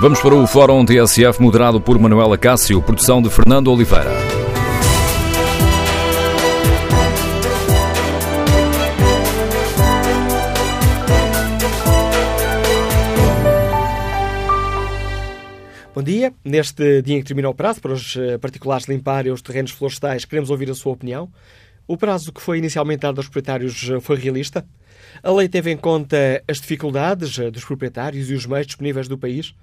Vamos para o Fórum TSF, moderado por Manuela Cássio, produção de Fernando Oliveira. Bom dia. Neste dia em que termina o prazo para os eh, particulares limparem os terrenos florestais, queremos ouvir a sua opinião. O prazo que foi inicialmente dado aos proprietários eh, foi realista? A lei teve em conta as dificuldades eh, dos proprietários e os meios disponíveis do país?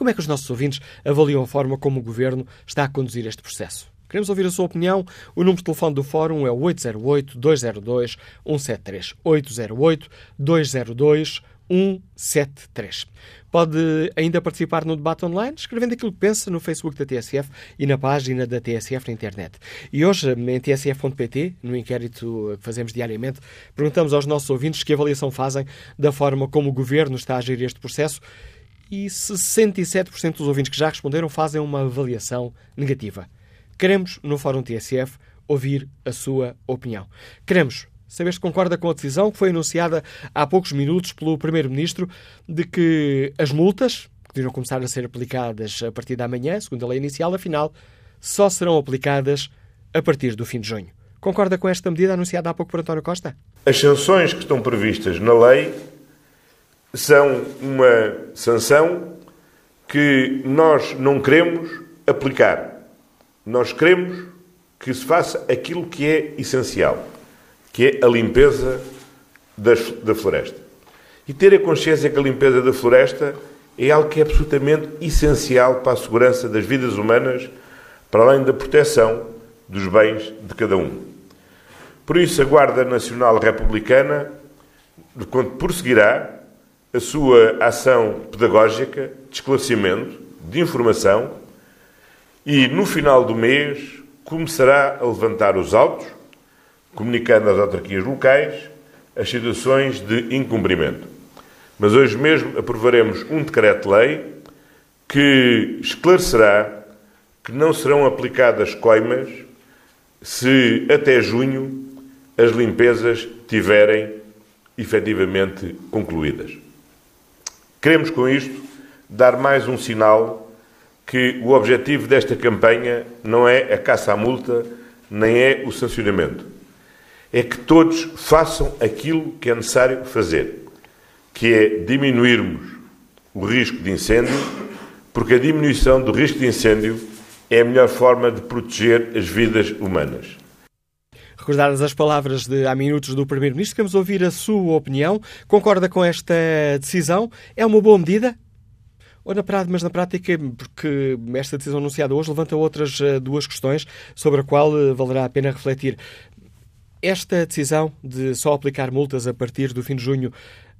Como é que os nossos ouvintes avaliam a forma como o Governo está a conduzir este processo? Queremos ouvir a sua opinião. O número de telefone do Fórum é o 808-202-173. 808-202-173. Pode ainda participar no debate online, escrevendo aquilo que pensa no Facebook da TSF e na página da TSF na internet. E hoje, em tsf.pt, no inquérito que fazemos diariamente, perguntamos aos nossos ouvintes que avaliação fazem da forma como o Governo está a gerir este processo e 67% dos ouvintes que já responderam fazem uma avaliação negativa. Queremos, no Fórum TSF, ouvir a sua opinião. Queremos saber se concorda com a decisão que foi anunciada há poucos minutos pelo Primeiro-Ministro de que as multas, que deviam começar a ser aplicadas a partir da manhã, segundo a lei inicial, afinal, só serão aplicadas a partir do fim de junho. Concorda com esta medida anunciada há pouco por António Costa? As sanções que estão previstas na lei são uma sanção que nós não queremos aplicar. Nós queremos que se faça aquilo que é essencial que é a limpeza das, da floresta. E ter a consciência que a limpeza da floresta é algo que é absolutamente essencial para a segurança das vidas humanas, para além da proteção dos bens de cada um. Por isso, a Guarda Nacional Republicana prosseguirá a sua ação pedagógica, de esclarecimento, de informação e, no final do mês, começará a levantar os autos comunicando às autarquias locais as situações de incumprimento. Mas hoje mesmo aprovaremos um decreto-lei que esclarecerá que não serão aplicadas coimas se até junho as limpezas tiverem efetivamente concluídas. Queremos com isto dar mais um sinal que o objetivo desta campanha não é a caça à multa, nem é o sancionamento é que todos façam aquilo que é necessário fazer, que é diminuirmos o risco de incêndio, porque a diminuição do risco de incêndio é a melhor forma de proteger as vidas humanas. Recordadas as palavras de há minutos do Primeiro-Ministro, queremos ouvir a sua opinião. Concorda com esta decisão? É uma boa medida? Ou na prática, mas na prática, porque esta decisão anunciada hoje levanta outras eh, duas questões sobre a qual eh, valerá a pena refletir. Esta decisão de só aplicar multas a partir do fim de junho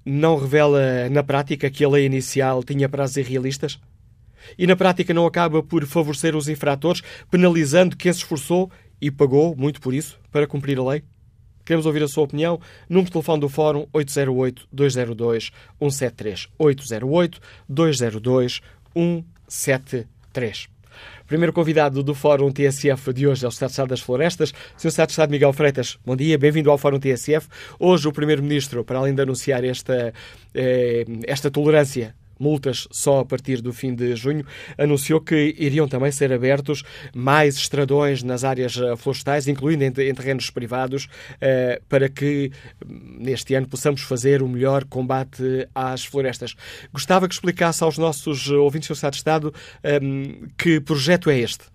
não revela, na prática, que a lei inicial tinha prazos irrealistas? E na prática não acaba por favorecer os infratores, penalizando quem se esforçou e pagou muito por isso para cumprir a lei? Queremos ouvir a sua opinião. Número de telefone do Fórum 808-202-173. 808-202-173. Primeiro convidado do Fórum TSF de hoje é o Estado de Estado das Florestas, Sr. Estado de Estado Miguel Freitas. Bom dia, bem-vindo ao Fórum TSF. Hoje o Primeiro-Ministro, para além de anunciar esta, eh, esta tolerância multas só a partir do fim de junho, anunciou que iriam também ser abertos mais estradões nas áreas eh, florestais, incluindo em, terrenos privados, eh, para que hum, neste ano possamos fazer o melhor combate às florestas. Gostava que explicasse aos nossos ouvintes do Estado de Estado hum, que projeto é este.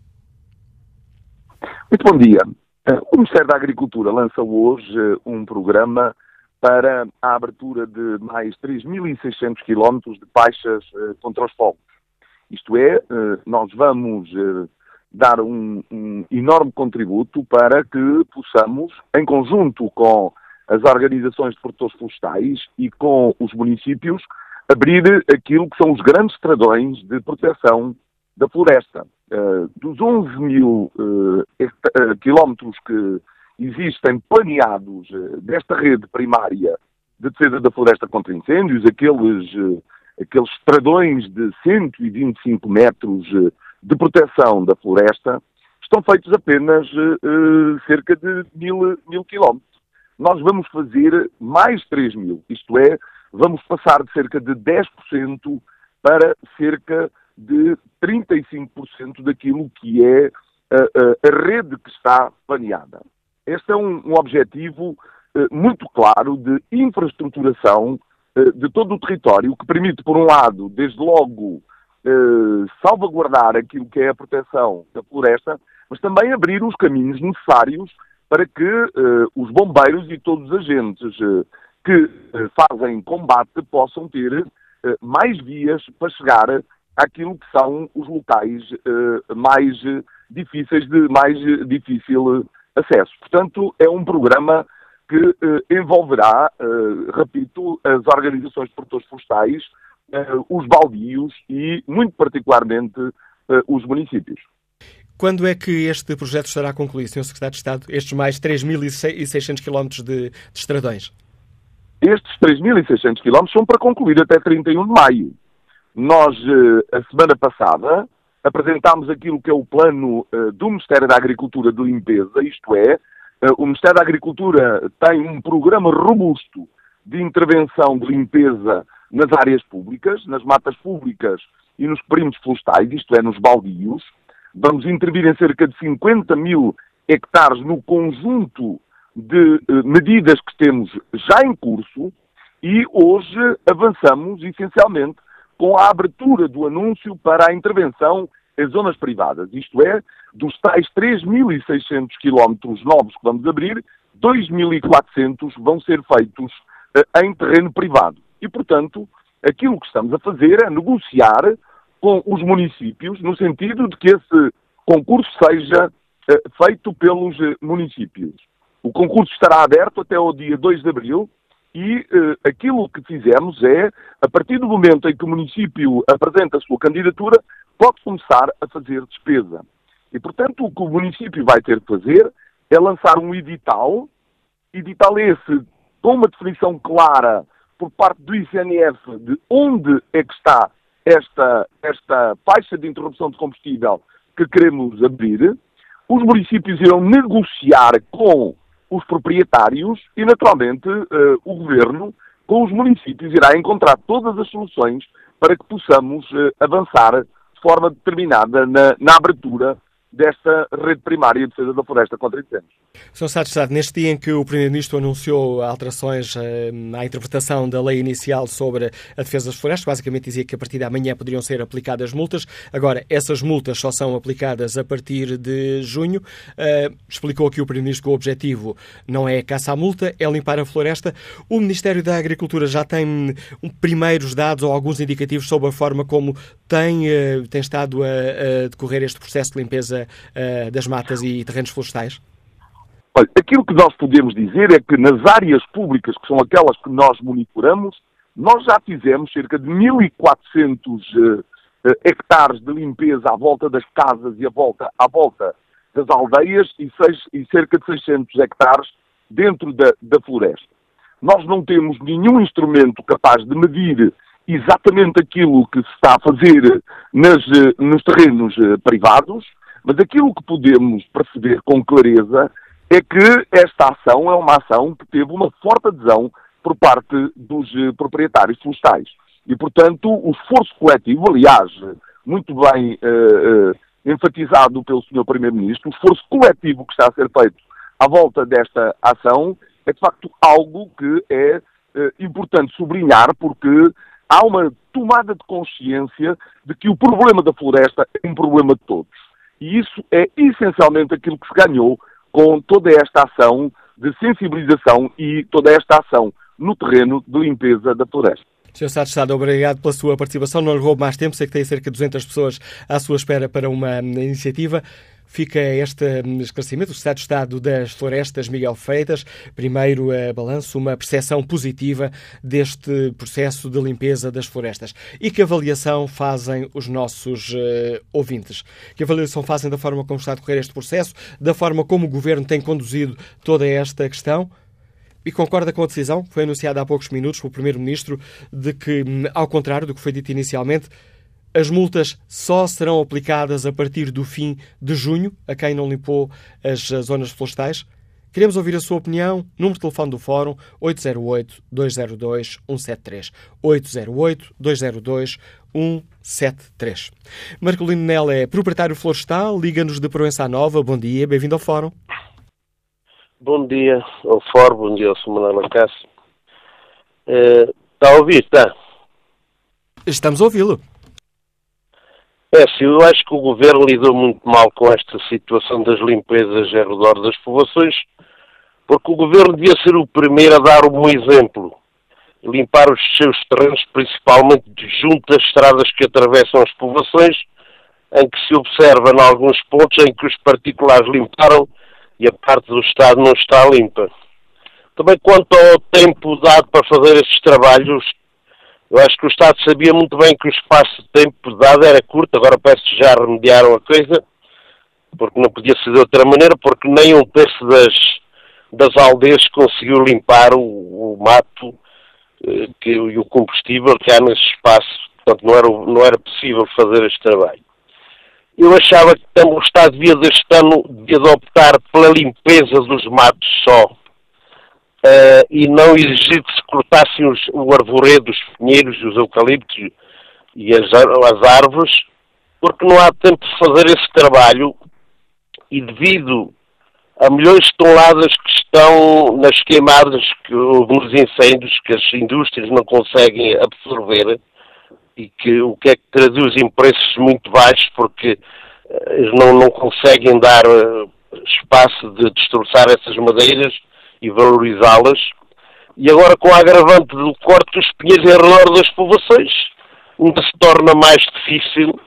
Muito bom dia. Eh, o Ministério da Agricultura lança hoje um programa para a abertura de mais 3.600 quilómetros de faixas uh, contra os fogos. Isto é, uh, nós vamos uh, dar um, um, enorme contributo para que possamos, em conjunto com as organizações de produtores florestais e com os municípios, abrir aquilo que são os grandes tradões de proteção da floresta. dos 11 mil quilómetros que existem planeados eh, desta rede primária de defesa da floresta contra incêndios, aqueles, eh, aqueles estradões de 125 metros eh, de proteção da floresta, estão feitos apenas cerca de mil, mil quilómetros. Nós vamos fazer mais 3 mil, isto é, vamos passar de cerca de 10% para cerca de 35% daquilo que é a, a, a, rede que está planeada. Este é um, um objetivo eh, muito claro de infraestruturação eh, de todo o território, que permite, por um lado, desde logo, eh, salvaguardar aquilo que é a proteção da floresta, mas também abrir os caminhos necessários para que os bombeiros e todos os agentes que fazem combate possam ter mais vias para chegar àquilo que são os locais mais difíceis de mais difícil acesso. Portanto, é um programa que eh, envolverá, eh, repito, as organizações de produtores florestais, eh, os baldios e, muito particularmente, os municípios. Quando é que este projeto estará concluído, Sr. Secretário de Estado, estes mais 3.600 km de, de estradões? Estes 3.600 km são para concluir até 31 de maio. Nós, a semana passada, apresentámos aquilo que é o plano do Ministério da Agricultura de limpeza, isto é, eh, o Ministério da Agricultura tem um programa robusto de intervenção de limpeza nas áreas públicas, nas matas públicas e nos perímetros florestais, isto é, nos baldios. Vamos intervir em cerca de 50 mil hectares no conjunto de eh, medidas que temos já em curso e hoje avançamos essencialmente com a abertura do anúncio para a intervenção em zonas privadas, isto é, dos tais 3.600 quilómetros novos que vamos abrir, 2.400 vão ser feitos uh, em terreno privado. E, portanto, aquilo que estamos a fazer é negociar com os municípios, no sentido de que esse concurso seja uh, feito pelos uh, municípios. O concurso estará aberto até o dia 2 de abril e aquilo que fizemos é, a partir do momento em que o município apresenta a sua candidatura, pode começar a fazer despesa. E, portanto, o que o município vai ter de fazer é lançar um edital, edital esse com uma definição clara por parte do ICNF de onde é que está esta, esta faixa de interrupção de combustível que queremos abrir. Os municípios irão negociar com os proprietários e, naturalmente, uh, o governo, com os municípios, irá encontrar todas as soluções para que possamos uh, avançar forma determinada na, na abertura desta rede primária de defesa da floresta contra incêndios. Sr. Estado neste dia em que o Primeiro-Ministro anunciou alterações eh, à interpretação da lei inicial sobre a defesa das florestas, basicamente dizia que a partir de amanhã poderiam ser aplicadas multas. Agora, essas multas só são aplicadas a partir de junho. Uh, explicou aqui o Primeiro-Ministro que o objetivo não é caça à multa, é limpar a floresta. O Ministério da Agricultura já tem um, primeiros dados ou alguns indicativos sobre a forma como tem, uh, tem estado a, a decorrer este processo de limpeza das matas e terrenos florestais? Olha, aquilo que nós podemos dizer é que nas áreas públicas, que são aquelas que nós monitoramos, nós já fizemos cerca de 1.400 uh, uh, hectares de limpeza à volta das casas e à volta, à volta das aldeias e, seis, e cerca de 600 hectares dentro da, da floresta. Nós não temos nenhum instrumento capaz de medir exatamente aquilo que se está a fazer nas, eh, nos terrenos privados, mas aquilo que podemos perceber com clareza é que esta ação é uma ação que teve uma forte adesão por parte dos eh, proprietários florestais. E, portanto, o esforço coletivo, aliás, muito bem uh, uh, enfatizado pelo Sr. Primeiro-Ministro, o esforço coletivo que está a ser feito à volta desta ação é, de facto, algo que é uh, importante sublinhar, porque há uma tomada de consciência de que o problema da floresta é um problema de todos. E isso é essencialmente aquilo que se ganhou com toda esta ação de sensibilização e toda esta ação no terreno de limpeza da floresta. Sr. Estado de Estado, obrigado pela sua participação. Não lhe roubo mais tempo, sei que tem cerca de 200 pessoas à sua espera para uma iniciativa. Fica este esclarecimento, o Estado Estado das Florestas, Miguel Freitas. Primeiro, a balanço, uma percepção positiva deste processo de limpeza das florestas. E que avaliação fazem os nossos uh, ouvintes? Que avaliação fazem da forma como está a decorrer este processo, da forma como o Governo tem conduzido toda esta questão? E concorda com a decisão, foi anunciada há poucos minutos pelo Primeiro-Ministro, de que, ao contrário do que foi dito inicialmente, as multas só serão aplicadas a partir do fim de junho a quem não limpou as zonas florestais? Queremos ouvir a sua opinião. Número de telefone do Fórum 808-202-173. 808-202-173. 173. Marcolino Nel é proprietário florestal, liga-nos de Proença Nova. Bom dia, bem-vindo ao Fórum. Bom dia ao Fórum, bom dia ao Sr. Manuel Acácio. Uh, está a ouvir, está? Estamos a ouvi-lo. Sim, eu acho que o Governo lidou muito mal com esta situação das limpezas ao redor das povoações, porque o Governo devia ser o primeiro a dar um exemplo limpar os seus terrenos, principalmente junto às estradas que atravessam as povoações, em que se observa em alguns pontos em que os particulares limparam e a parte do Estado não está limpa. Também quanto ao tempo dado para fazer esses trabalhos, eu acho que o Estado sabia muito bem que o espaço de tempo dado era curto, agora parece que já remediaram a coisa, porque não podia ser de outra maneira, porque nem um terço das, das aldeias conseguiu limpar o, o mato eh, que, e o combustível que há nesse espaço. Portanto, não era, não era possível fazer este trabalho. Eu achava que o Estado devia deste ano devia de optar pela limpeza dos matos só uh, e não exigir que se cortassem os, o arvoredo, os pinheiros, os eucaliptos e as, as árvores, porque não há tempo de fazer esse trabalho. E devido a milhões de toneladas que estão nas queimadas, que, nos incêndios que as indústrias não conseguem absorver e que o que é que traduz em preços muito baixos porque eh, eles não, não conseguem dar eh, espaço de destroçar essas madeiras e valorizá-las. E agora com a agravante do corte dos pinheiros em redor das povoações, ainda se torna mais difícil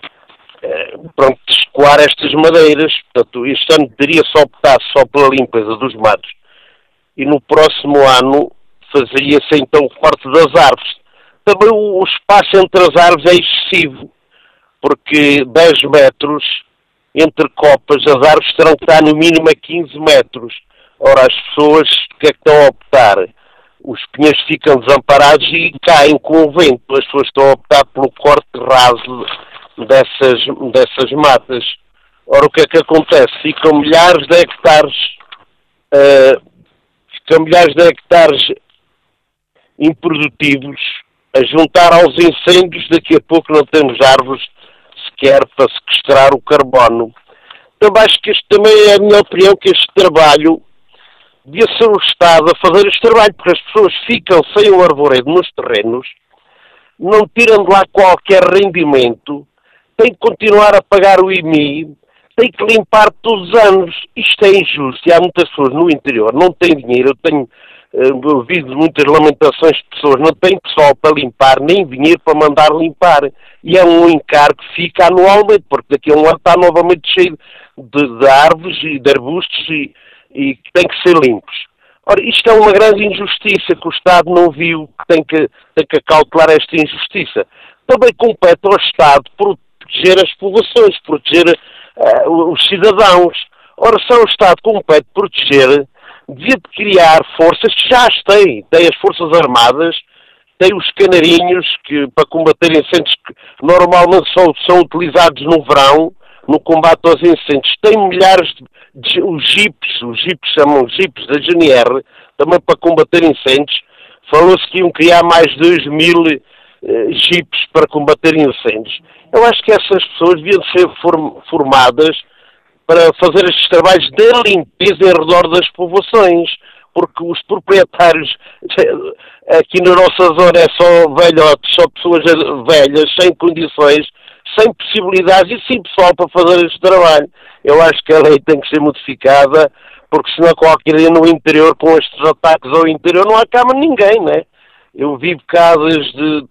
eh, pronto, escoar estas madeiras. Portanto, este ano teria só optar só pela limpeza dos matos e no próximo ano fazeria-se então o corte das árvores. Também o espaço entre as árvores é excessivo, porque 10 metros entre copas, as árvores terão que estar no mínimo a 15 metros. Ora, as pessoas que é que estão a optar? Os pinheiros ficam desamparados e caem com o vento. As pessoas estão a optar pelo corte raso dessas, dessas matas. Ora, o que é que acontece? Ficam milhares de hectares, uh, ficam milhares de hectares improdutivos a juntar aos incêndios. Daqui a pouco não temos árvores sequer para sequestrar o carbono. Também acho que este também é a minha opinião que este trabalho devia ser o Estado a fazer este trabalho, porque as pessoas ficam sem o arvoredo nos terrenos, não tiram de lá qualquer rendimento, têm que continuar a pagar o IMI, têm que limpar todos os anos. Isto é injusto e há muitas pessoas no interior, não têm dinheiro, eu tenho uh, ouvido muitas lamentações de pessoas, não têm pessoal para limpar, nem dinheiro para mandar limpar. E é um encargo que fica anualmente, porque daqui a um ano está novamente cheio de, de árvores e de arbustos e, e que têm que ser limpos. Ora, isto é uma grande injustiça que o Estado não viu, que tem que, tem que acautelar esta injustiça. Também compete ao Estado proteger as populações, proteger uh, os cidadãos. Ora, se o Estado compete proteger, devia de criar forças que já as tem. Tem as Forças Armadas, tem os canarinhos que, para combater incêndios que normalmente são, são utilizados no verão, no combate aos incêndios. Tem milhares de, os jipes, os jipes chamam jipes da GNR, também para combater incêndios. Falou-se que iam criar mais de 2 mil eh, jipes para combater incêndios. Eu acho que essas pessoas deviam ser form formadas para fazer estes trabalhos de limpeza em redor das povoações, porque os proprietários aqui na nossa zona é só velhotes, só pessoas velhas, sem condições, sem possibilidades e sem pessoal para fazer este trabalho. Eu acho que a lei tem que ser modificada, porque senão qualquer dia no interior, com estes ataques ao interior, não acaba ninguém, né? Eu vivo desde,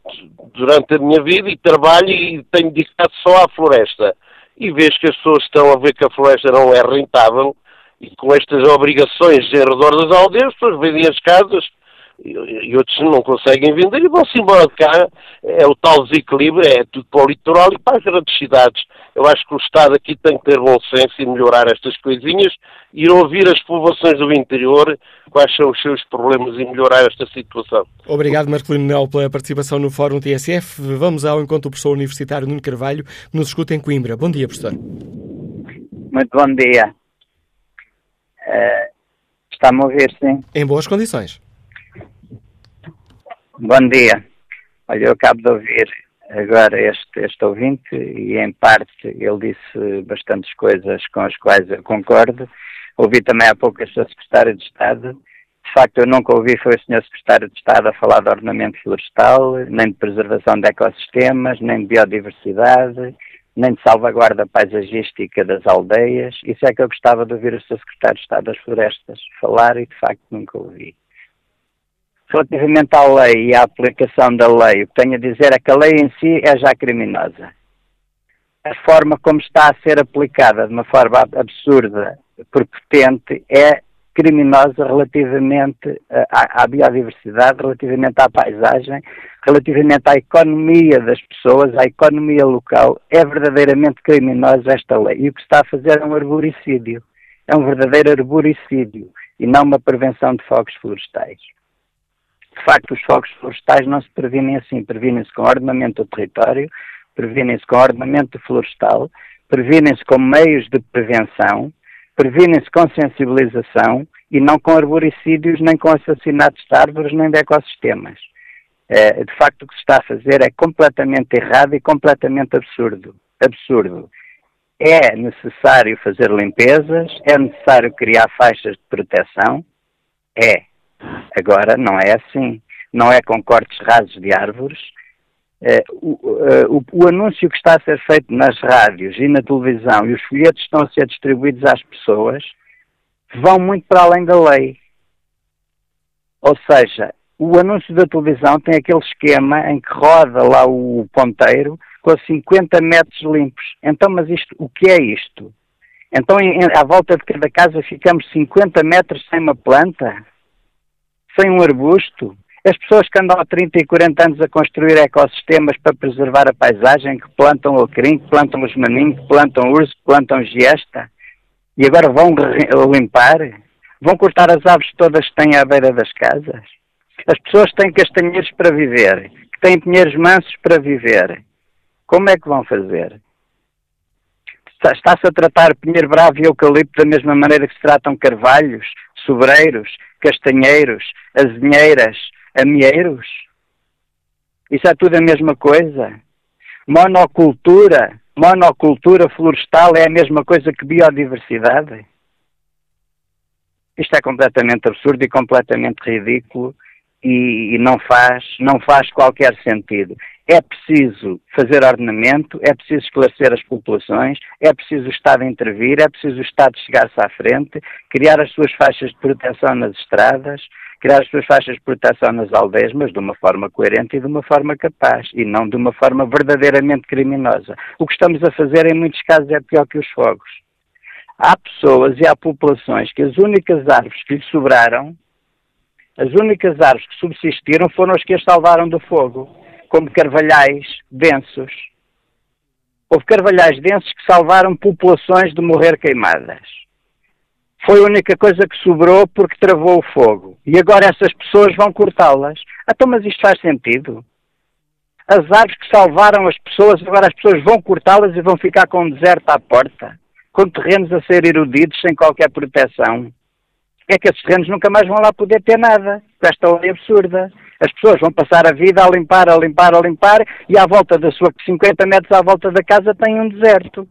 durante a minha vida e trabalho e tenho dedicado só à floresta. E vejo que as pessoas estão a ver que a floresta não é rentável e com estas obrigações em redor das aldeias, as pessoas vendem as casas e, outros não conseguem vender e vão-se embora de cá. É o tal desequilíbrio, é tudo para o litoral e para as grandes cidades. Eu acho que o Estado aqui tem que ter bom senso e melhorar estas coisinhas, ir ouvir as povoações do interior, quais são os seus problemas e melhorar esta situação. Obrigado, Marcolino Nel, pela participação no Fórum TSF. Vamos ao encontro do professor universitário Nuno Carvalho, que nos escuta em Coimbra. Bom dia, professor. Muito bom dia. Uh, Está-me a ouvir, sim? Em boas condições. Bom dia. Olha, eu acabo de ouvir agora este, este ouvinte e em parte ele disse bastantes coisas com as quais eu concordo. Ouvi também há pouco a sua secretária de Estado. De facto, eu nunca ouvi foi o senhor secretário de Estado a falar de ordenamento florestal, nem de preservação de ecossistemas, nem de biodiversidade, nem de salvaguarda paisagística das aldeias. Isso é que eu gostava de ouvir o Sr. Secretário de Estado das Florestas falar e, de facto, nunca ouvi. Relativamente à lei e à aplicação da lei, o que tenho a dizer é que a lei em si é já criminosa. A forma como está a ser aplicada de uma forma absurda, prepotente, é criminosa relativamente à, à, biodiversidade, relativamente à paisagem, relativamente à economia das pessoas, à economia local. É verdadeiramente criminosa esta lei. E o que está a fazer é um arboricídio. É um verdadeiro arboricídio e não uma prevenção de fogos florestais. De facto, os fogos florestais não se previnem assim. Previnem-se com ordenamento do território, previnem-se com ordenamento florestal, previnem-se com meios de prevenção, previnem-se com sensibilização e não com arboricídios, nem com assassinatos de árvores, nem de ecossistemas. É, de facto, o que se está a fazer é completamente errado e completamente absurdo. Absurdo. É necessário fazer limpezas, é necessário criar faixas de proteção? É. Agora, não é assim. Não é com cortes rasos de árvores, Uh, o, uh, o, anúncio que está a ser feito nas rádios e na televisão e os folhetos estão a ser distribuídos às pessoas vão muito para além da lei. Ou seja, o anúncio da televisão tem aquele esquema em que roda lá o ponteiro com 50 metros limpos. Então, mas isto, o que é isto? Então, em, à volta de cada casa ficamos 50 metros sem uma planta? Sem um arbusto? As pessoas que andam há 30 e 40 anos a construir ecossistemas para preservar a paisagem, que plantam alecrim, que plantam os maninhos, que plantam urso, que plantam giesta, e agora vão limpar? Vão cortar as árvores todas que têm à beira das casas? As pessoas têm castanheiros para viver, que têm pinheiros mansos para viver. Como é que vão fazer? Está-se a tratar pinheiro bravo e eucalipto da mesma maneira que se tratam carvalhos, sobreiros, castanheiros, azinheiras, amieiros? Isso é tudo a mesma coisa. Monocultura, monocultura florestal é a mesma coisa que biodiversidade? Isto é completamente absurdo e completamente ridículo e, e, não, faz, não faz qualquer sentido. É preciso fazer ordenamento, é preciso esclarecer as populações, é preciso o Estado intervir, é preciso o Estado chegar-se à frente, criar as suas faixas de proteção nas estradas, criar as suas faixas de proteção nas aldeias, mas de uma forma coerente e de uma forma capaz, e não de uma forma verdadeiramente criminosa. O que estamos a fazer, em muitos casos, é pior que os fogos. Há pessoas e há populações que as únicas árvores que lhe sobraram, as únicas árvores que subsistiram foram as que as salvaram do fogo, como carvalhais densos. Houve carvalhais densos que salvaram populações de morrer queimadas foi a única coisa que sobrou porque travou o fogo. E agora essas pessoas vão cortá-las. Então, mas isto faz sentido? As árvores que salvaram as pessoas, agora as pessoas vão cortá-las e vão ficar com um deserto à porta, com terrenos a ser erudidos sem qualquer proteção. É que esses terrenos nunca mais vão lá poder ter nada, esta lei absurda. As pessoas vão passar a vida a limpar, a limpar, a limpar, e à volta da sua 50 metros à volta da casa tem um deserto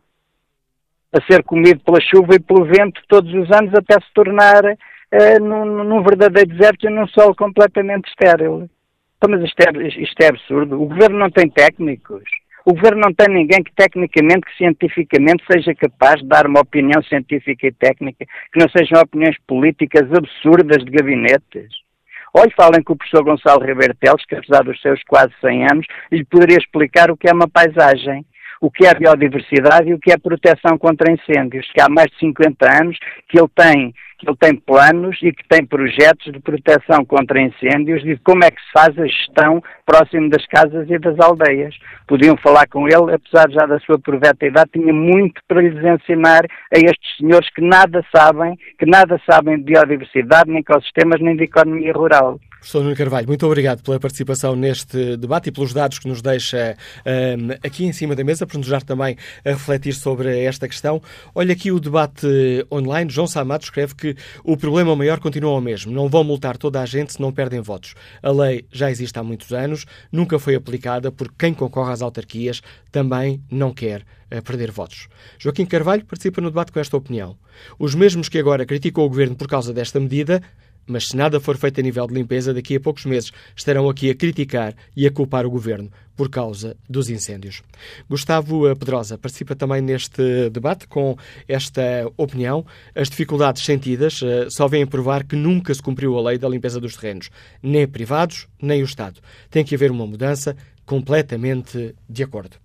a ser comido pela chuva e pelo vento todos os anos até se tornar uh, num, num, verdadeiro deserto e num solo completamente estéril. Então, mas isto é, isto é absurdo. O governo não tem técnicos. O governo não tem ninguém que tecnicamente, que cientificamente seja capaz de dar uma opinião científica e técnica, que não sejam opiniões políticas absurdas de gabinetes. Olhe, falem com o professor Gonçalo Ribeiro Teles, que apesar dos seus quase 100 anos, lhe poderia explicar o que é uma paisagem o que é biodiversidade e o que é proteção contra incêndios, que há mais de 50 anos que ele tem, que ele tem planos e que tem projetos de proteção contra incêndios e de como é que se faz a gestão próximo das casas e das aldeias. Podiam falar com ele, apesar já da sua proveta idade, tinha muito para lhes ensinar a estes senhores que nada sabem, que nada sabem de biodiversidade, nem ecossistemas, nem de economia rural. Professor Nuno Carvalho, muito obrigado pela participação neste debate e pelos dados que nos deixa um, aqui em cima da mesa, para nos ajudar também a refletir sobre esta questão. Olha aqui o debate online. João Samato escreve que o problema maior continua o mesmo. Não vão multar toda a gente se não perdem votos. A lei já existe há muitos anos, nunca foi aplicada porque quem concorre às autarquias também não quer eh, perder votos. Joaquim Carvalho participa no debate com esta opinião. Os mesmos que agora criticam o governo por causa desta medida mas se nada for feito a nível de limpeza, daqui a poucos meses estarão aqui a criticar e a culpar o governo por causa dos incêndios. Gustavo Pedrosa participa também neste debate com esta opinião. As dificuldades sentidas uh, só vêm provar que nunca se cumpriu a lei da limpeza dos terrenos, nem privados, nem o Estado. Tem que haver uma mudança completamente de acordo.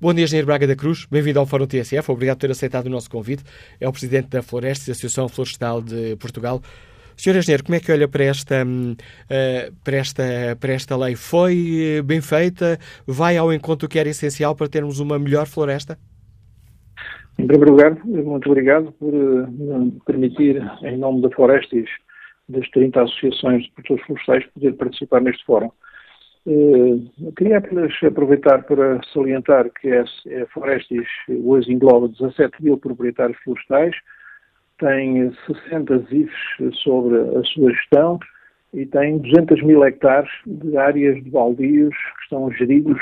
Bom dia, Engenheiro Braga da Cruz. Bem-vindo ao Fórum TSF. Obrigado por ter aceitado o nosso convite. É o Presidente da Florestes, Associação Florestal de Portugal. Senhor Engenheiro, como é que olha para esta, hum, eh, para esta, para esta lei? Foi eh, bem feita? Vai ao encontro que era essencial para termos uma melhor floresta? Em primeiro lugar, muito obrigado por uh, permitir, em nome da Florestes, das 30 associações de produtores florestais, poder participar neste fórum. Uh, queria apenas aproveitar para salientar que a, a Florestes hoje engloba 17 mil proprietários florestais, tem 60 ZIFs sobre a sua gestão e tem 200 mil hectares de áreas de baldios que estão geridos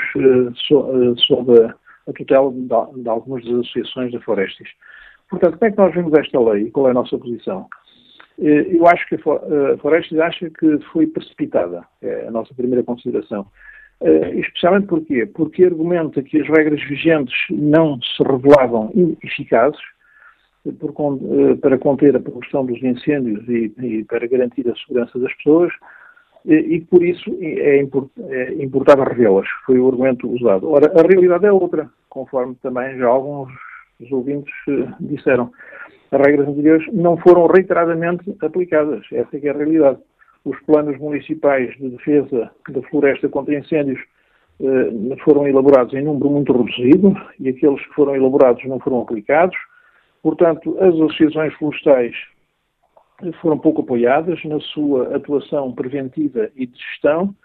so, uh, sob a, tutela de, de, algumas das associações da Florestes. Portanto, como é que nós vemos esta lei e qual é a nossa posição? Uh, eu acho que a Florestes acha que foi precipitada, é a nossa primeira consideração. especialmente porquê? Porque argumenta que as regras vigentes não se revelavam eficazes, por, eh, para conter a progressão dos incêndios e, e, para garantir a segurança das pessoas e, e por isso é, import, é importável revê-las. Foi o argumento usado. Ora, a realidade é outra, conforme também já alguns ouvintes eh, disseram. As regras anteriores não foram reiteradamente aplicadas. Essa é, é a realidade. Os planos municipais de defesa da floresta contra incêndios eh, foram elaborados em número muito reduzido e aqueles que foram elaborados não foram aplicados Portanto, as associações florestais foram pouco apoiadas na sua atuação preventiva e de gestão,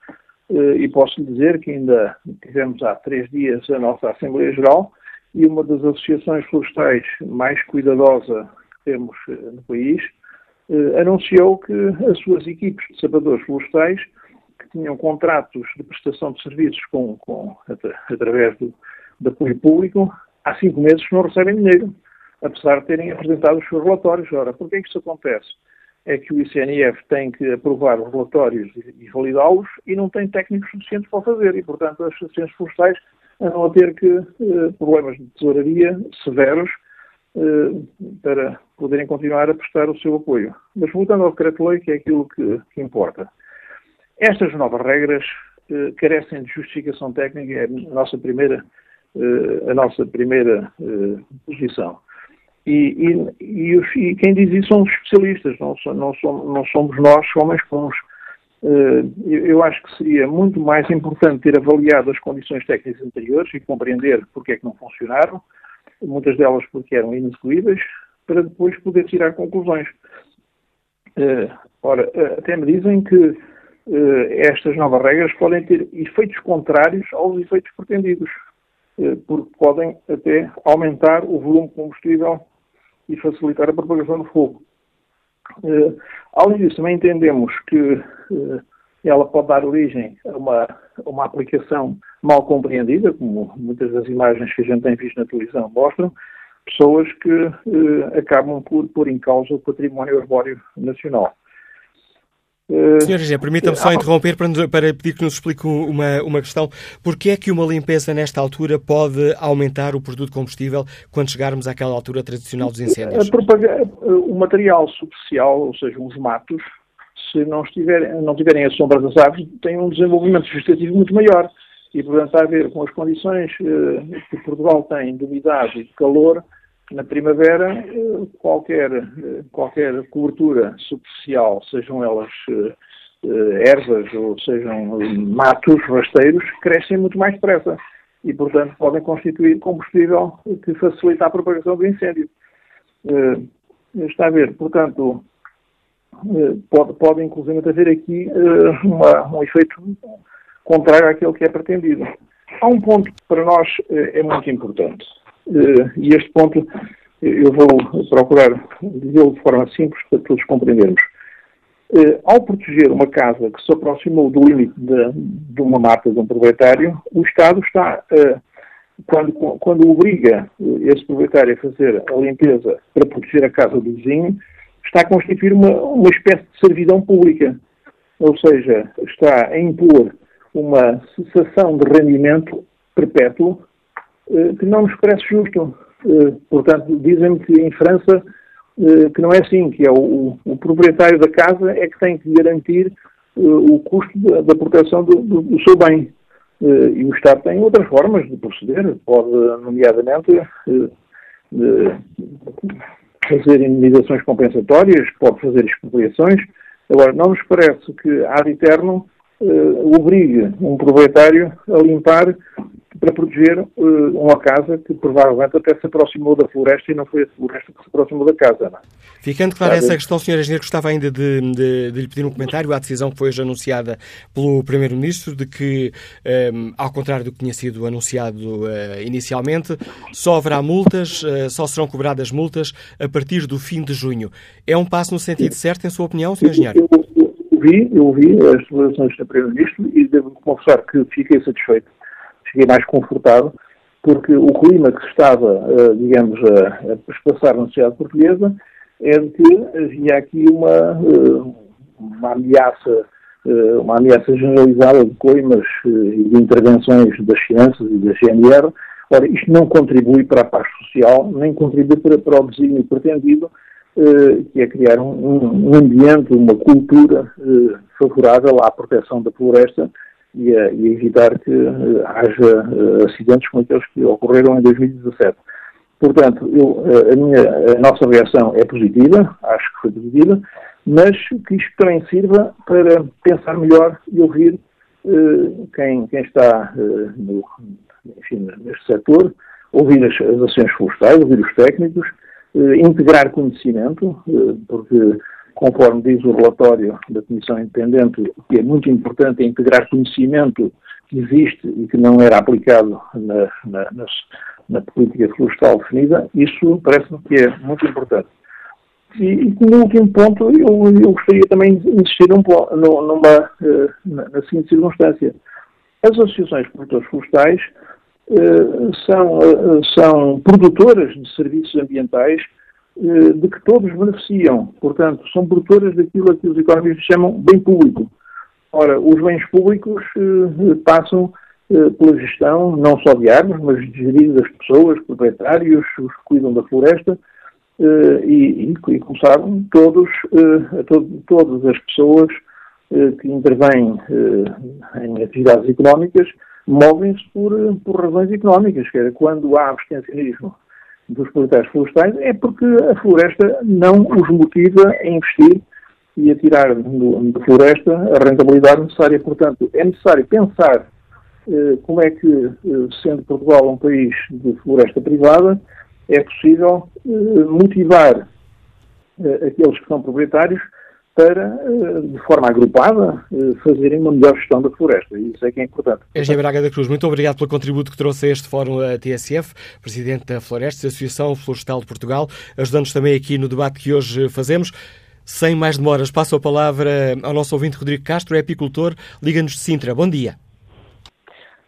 eh, e posso dizer que ainda tivemos há três dias a nossa Assembleia Geral e uma das associações florestais mais cuidadosa que temos eh, no país eh, anunciou que as suas equipes de sapadores florestais, que tinham contratos de prestação de serviços com, com através do, apoio público, há cinco meses não recebem dinheiro apesar de terem apresentado os seus relatórios. Ora, por que isso acontece? É que o ICNF tem que aprovar os relatórios e validá-los e não tem técnicos suficientes para o fazer. E, portanto, as associações florestais andam a ter que eh, problemas de tesouraria severos eh, para poderem continuar a prestar o seu apoio. Mas voltando ao decreto-lei, que é aquilo que, que, importa. Estas novas regras eh, carecem de justificação técnica, é a nossa primeira, eh, a nossa primeira eh, posição. E, e, e, os, e, quem diz isso são os especialistas, não, não, somos, não somos nós, homens comuns. Uh, eu acho que seria muito mais importante ter avaliado as condições técnicas anteriores e compreender porque é que não funcionaram, muitas delas porque eram inexecuíveis, para depois poder tirar conclusões. Uh, ora, uh, até me dizem que estas novas regras podem ter efeitos contrários aos efeitos pretendidos, porque podem até aumentar o volume de combustível e facilitar a propagação do fogo. Uh, além disso, também entendemos que uh, ela pode dar origem a uma, uma aplicação mal compreendida, como muitas das imagens que a gente tem visto na televisão mostram, pessoas que uh, acabam por pôr em causa o património arbóreo nacional. Uh, Senhor José, permita-me só uh, interromper para, para, pedir que nos explique uma, uma questão. Porquê é que uma limpeza nesta altura pode aumentar o produto de combustível quando chegarmos àquela altura tradicional dos incêndios? o material superficial, ou seja, os matos, se não, estiver, não tiverem a sombra das árvores, têm um desenvolvimento vegetativo muito maior. E, portanto, a ver com as condições uh, que Portugal tem de umidade e de calor, na primavera, eh, qualquer, eh, qualquer cobertura superficial, sejam elas eh, ervas ou sejam matos rasteiros, crescem muito mais depressa e, portanto, podem constituir combustível que facilita a propagação do incêndio. Está a ver, portanto, pode, pode inclusive haver aqui uma, um efeito contrário àquele que é pretendido. Há um ponto que para nós é muito importante, e este ponto eu vou procurar dizê-lo de forma simples para todos compreendermos. Uh, ao proteger uma casa que se aproximou do limite de, de uma mata de um proprietário, o Estado está, quando, quando obriga esse proprietário a fazer a limpeza para proteger a casa do vizinho, está a constituir uma, uma espécie de servidão pública. Ou seja, está a impor uma cessação de rendimento perpétuo que não nos parece justo. portanto, dizem-me que em França eh, que não é assim, que é o, o, proprietário da casa é que tem que garantir o custo da, da proteção do, do, do, seu bem. E o Estado tem outras formas de proceder, pode, nomeadamente, fazer indenizações compensatórias, pode fazer expropriações. Agora, não nos parece que, ad eterno, obrigue um proprietário a limpar para proteger uh, uma casa que provavelmente até se aproximou da floresta e não foi a floresta que se aproximou da casa. Não? É? Ficando clara essa questão, Sr. Engenheiro, gostava ainda de, de, de, lhe pedir um comentário à decisão que foi hoje anunciada pelo Primeiro-Ministro de que, um, ehm, ao contrário do que tinha sido anunciado uh, inicialmente, só haverá multas, uh, só serão cobradas multas a partir do fim de junho. É um passo no sentido certo, em sua opinião, Sr. Engenheiro? Eu, eu, eu vi, eu vi as declarações do Primeiro-Ministro e devo confessar que fiquei satisfeito fiquei mais confortável, porque o clima que se estava, eh, digamos, a, a passar na sociedade portuguesa é de que havia aqui uma, eh, uma ameaça eh, uma ameaça generalizada de coimas e de intervenções das finanças e da GNR. Ora, isto não contribui para a paz social, nem contribui para, para o desígnio pretendido, que é criar um, um ambiente, uma cultura favorável à proteção da floresta e, a, e evitar que uh, haja uh, acidentes como aqueles que ocorreram em 2017. Portanto, eu, eh, a, minha, a nossa reação é positiva, acho que foi positiva, mas que isto também sirva para pensar melhor e ouvir quem, quem, está no, enfim, neste setor, ouvir as, as ações florestais, ouvir os técnicos, integrar conhecimento, porque conforme diz o relatório da Comissão Independente, que é muito importante é integrar conhecimento que existe e que não era aplicado na, na, na política florestal definida, isso parece-me que é muito importante. E, e no último ponto, eu, eu gostaria também de insistir um, numa, eh, na, na seguinte circunstância. As associações de produtores florestais uh, são, uh, são produtoras de serviços ambientais eh, de que todos beneficiam. Portanto, são produtoras daquilo que os economistas chamam bem público. Ora, os bens públicos eh, passam eh, pela gestão não só de árvores, mas de gerir das pessoas, proprietários, os que cuidam da floresta, e, e, como sabem, todos, to, todas as pessoas que intervêm em atividades económicas movem-se por, por razões económicas, quer quando há abstencionismo dos proprietários florestais é porque a floresta não os motiva a investir e a tirar da floresta a rentabilidade necessária. Portanto, é necessário pensar eh, como é que, eh, sendo Portugal um país de floresta privada, é possível eh, motivar eh, aqueles que são proprietários para, eh, de forma agrupada, eh, fazerem uma melhor gestão da floresta. E isso é que é importante. Engenheiro Braga da Cruz, muito obrigado pelo contributo que trouxe a este Fórum TSF, Presidente da Floresta, Associação Florestal de Portugal, ajudando-nos também aqui no debate que hoje fazemos. Sem mais demoras, passo a palavra ao nosso ouvinte Rodrigo Castro, é apicultor, liga-nos de Sintra. Bom dia.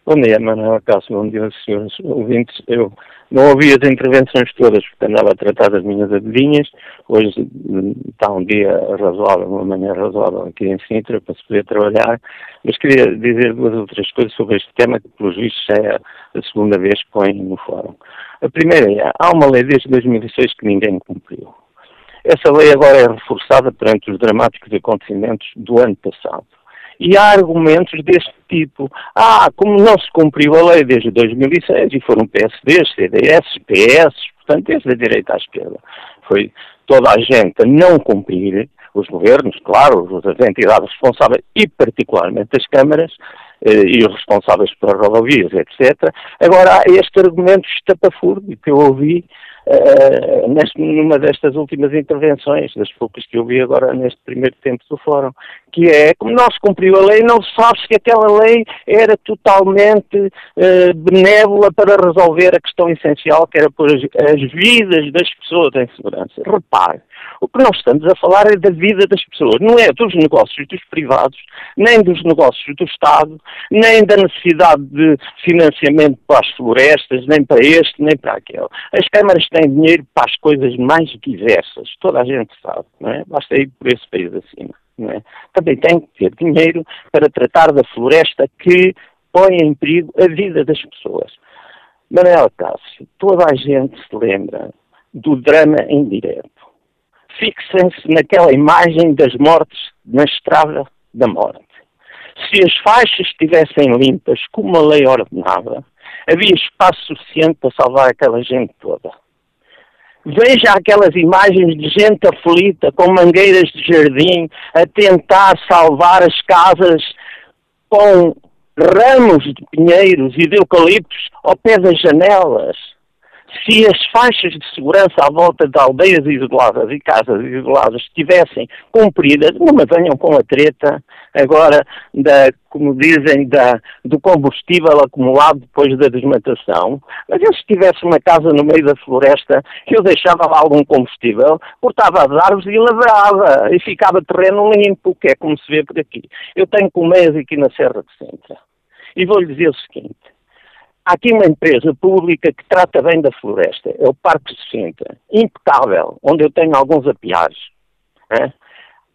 Bom dia, Manuel Cássio, bom dia, senhores ouvintes. Eu não ouvi as intervenções todas, porque andava a tratar das minhas adivinhas. Hoje está um dia razoável, uma manhã razoável aqui em Sintra, para se poder trabalhar. Mas queria dizer duas ou três coisas sobre este tema, que, pelos vistos, é a segunda vez que põe no fórum. A primeira é, há uma lei desde 2006 que ninguém cumpriu. Essa lei agora é reforçada perante os dramáticos acontecimentos do ano passado. E há argumentos deste tipo. Ah, como não se cumpriu a lei desde 2006 e foram PSDs, CDS, PS, portanto, desde a direita à esquerda. Foi toda a gente a não cumprir, os governos, claro, as entidades responsáveis e particularmente as câmaras, eh, e os responsáveis pelas rodovias, etc. Agora, há este argumento estapafúrdio que eu ouvi uh, numa destas últimas intervenções, das poucas que eu vi agora neste primeiro tempo do fórum, que é como não se cumpriu a lei, não se sabe se aquela lei era totalmente uh, benévola para resolver a questão essencial, que era pôr as, as vidas das pessoas em segurança. Repare, o que nós estamos a falar é da vida das pessoas, não é dos negócios dos privados, nem dos negócios do Estado, nem da necessidade de financiamento para as florestas, nem para este, nem para aquele. As câmaras têm dinheiro para as coisas mais diversas, toda a gente sabe, não é? Basta ir por esse país acima. Não é? Também tem que ter dinheiro para tratar da floresta que põe em perigo a vida das pessoas. Manuel Cássio, toda a gente se lembra do drama em direto. Fixem-se naquela imagem das mortes na estrada da morte. Se as faixas estivessem limpas, como a lei ordenava, havia espaço suficiente para salvar aquela gente toda. Veja aquelas imagens de gente aflita com mangueiras de jardim a tentar salvar as casas com ramos de pinheiros e de eucaliptos ao pé das janelas. Se as faixas de segurança à volta de aldeias isoladas e casas isoladas estivessem cumpridas, não me venham com a treta agora, da, como dizem, da, do combustível acumulado depois da desmatação, mas eu se tivesse uma casa no meio da floresta, eu deixava lá algum combustível, cortava as árvores e lavrava, e ficava terreno limpo, que é como se vê por aqui. Eu tenho colmeias aqui na Serra de Sintra, e vou-lhe dizer o seguinte, Há aqui uma empresa pública que trata bem da floresta, é o Parque de Sintra, impecável, onde eu tenho alguns apiares. É?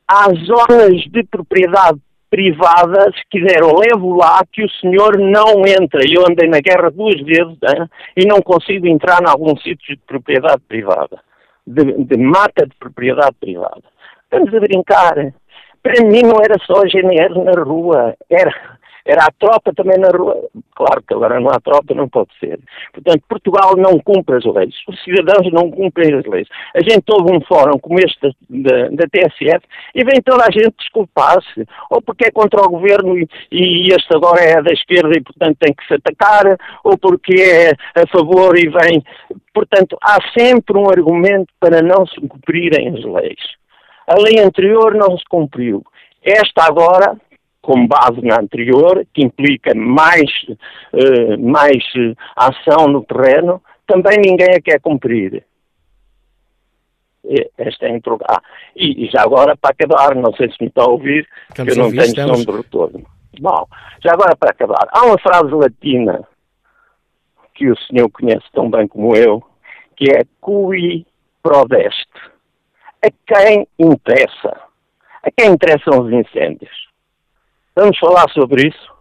Há zonas de propriedade privada, se quiser, eu levo lá que o senhor não entra. Eu andei na guerra duas vezes e não consigo entrar em algum sítio de propriedade privada, de, de mata de propriedade privada. Estamos a brincar. Para mim não era só GNR na rua, era era a tropa também na rua. Claro que agora não há tropa, não pode ser. Portanto, Portugal não cumpre as leis. Os cidadãos não cumprem as leis. A gente ouve um fórum como este da, da TSF e vem toda a gente desculpar-se. Ou porque é contra o governo e, e este agora é da esquerda e, portanto, tem que se atacar, ou porque é a favor e vem. Portanto, há sempre um argumento para não se cumprirem as leis. A lei anterior não se cumpriu. Esta agora com base na anterior, que implica mais, uh, mais uh, ação no terreno, também ninguém a quer cumprir. Esta é a ah, e, e, já agora, para acabar, não sei se me está a ouvir, Estamos que eu não ouvir, tenho estamos... som de retorno. Bom, já agora para acabar, há uma frase latina que o senhor conhece tão bem como eu, que é cui prodeste. A quem interessa? A quem interessam os incêndios? Vamos falar sobre isso.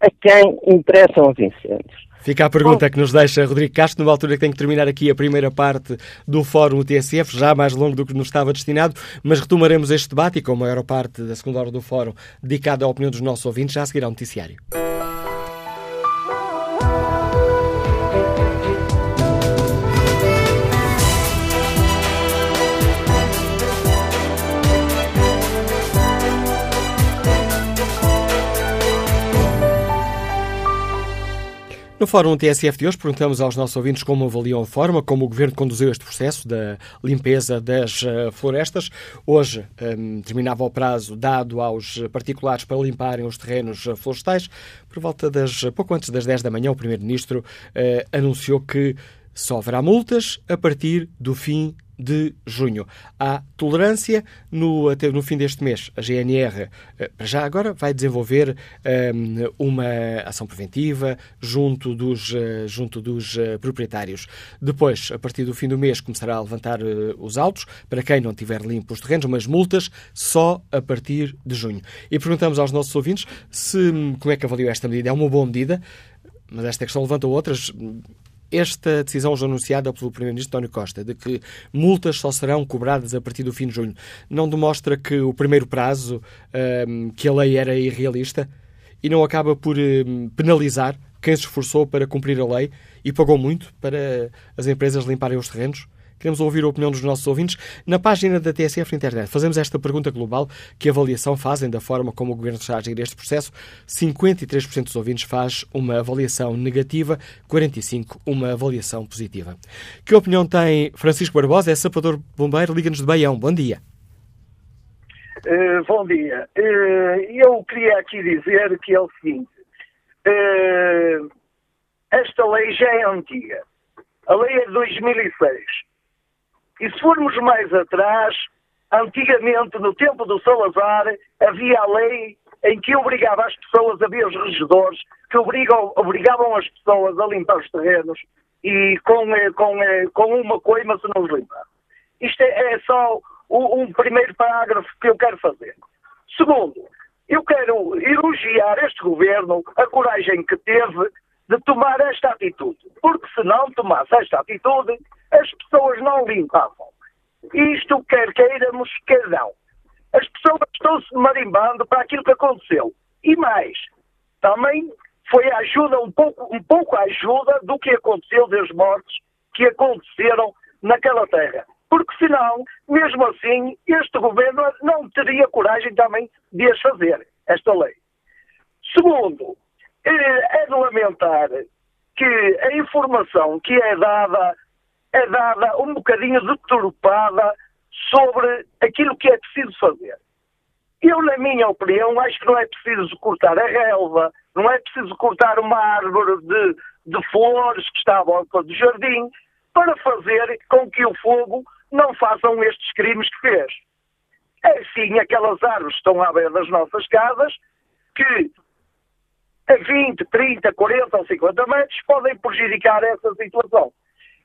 A quem interessam os incêndios? Fica a pergunta que nos deixa Rodrigo Castro, numa altura que tem que terminar aqui a primeira parte do Fórum TSF, já mais longo do que nos estava destinado, mas retomaremos este debate e com a maior parte da segunda hora do Fórum dedicada à opinião dos nossos ouvintes, já a seguir ao noticiário. No Fórum TSF de hoje, perguntamos aos nossos ouvintes como avaliam a forma como o Governo conduziu este processo da limpeza das uh, florestas. Hoje um, terminava o prazo dado aos particulares para limparem os terrenos uh, florestais. Por volta das, pouco antes das 10 da manhã, o Primeiro-Ministro uh, anunciou que só haverá multas a partir do fim de junho. Há tolerância no, até no fim deste mês. A GNR, eh, já agora, vai desenvolver um, ehm, uma ação preventiva junto dos, uh, junto dos uh, proprietários. Depois, a partir do fim do mês, começará a levantar os autos para quem não tiver limpo os terrenos, mas multas só a partir de junho. E perguntamos aos nossos ouvintes se, como é que avaliou esta medida. É uma boa medida, mas esta questão levanta outras esta decisão já anunciada pelo Primeiro-Ministro António Costa, de que multas só serão cobradas a partir do fim de junho, não demonstra que o primeiro prazo, um, que a lei era irrealista e não acaba por um, penalizar quem se esforçou para cumprir a lei e pagou muito para as empresas limparem os terrenos? Queremos ouvir a opinião dos nossos ouvintes. Na página da TSF na internet fazemos esta pergunta global: que avaliação fazem da forma como o Governo está a agir este processo? 53% dos ouvintes faz uma avaliação negativa, 45% uma avaliação positiva. Que opinião tem Francisco Barbosa? É sapador bombeiro, liga-nos de Baião. Bom dia. Uh, bom dia. Uh, eu queria aqui dizer que é o seguinte: uh, esta lei já é antiga. A lei é de 2006. E se formos mais atrás, antigamente, no tempo do Salazar, havia a lei em que obrigava as pessoas, havia os regedores, que obrigam, obrigavam as pessoas a limpar os terrenos e com, com, com uma coima se não os limpar. Isto é, é só um primeiro parágrafo que eu quero fazer. Segundo, eu quero elogiar este governo a coragem que teve de tomar esta atitude. Porque se não tomasse esta atitude, as pessoas não limpavam. Isto quer queiramos, quer não. As pessoas estão-se marimbando para aquilo que aconteceu. E mais, também foi ajuda, um pouco, um pouco ajuda do que aconteceu das mortes que aconteceram naquela terra porque senão, mesmo assim, este governo não teria coragem também de as fazer, esta lei. Segundo, é de lamentar que a informação que é dada é dada um bocadinho deturpada sobre aquilo que é preciso fazer. Eu, na minha opinião, acho que não é preciso cortar a relva, não é preciso cortar uma árvore de, de flores que está à volta do jardim, para fazer com que o fogo não façam estes crimes que fez. Assim, aquelas árvores estão à beira das nossas casas que a 20, 30, 40 ou 50 metros podem prejudicar essa situação.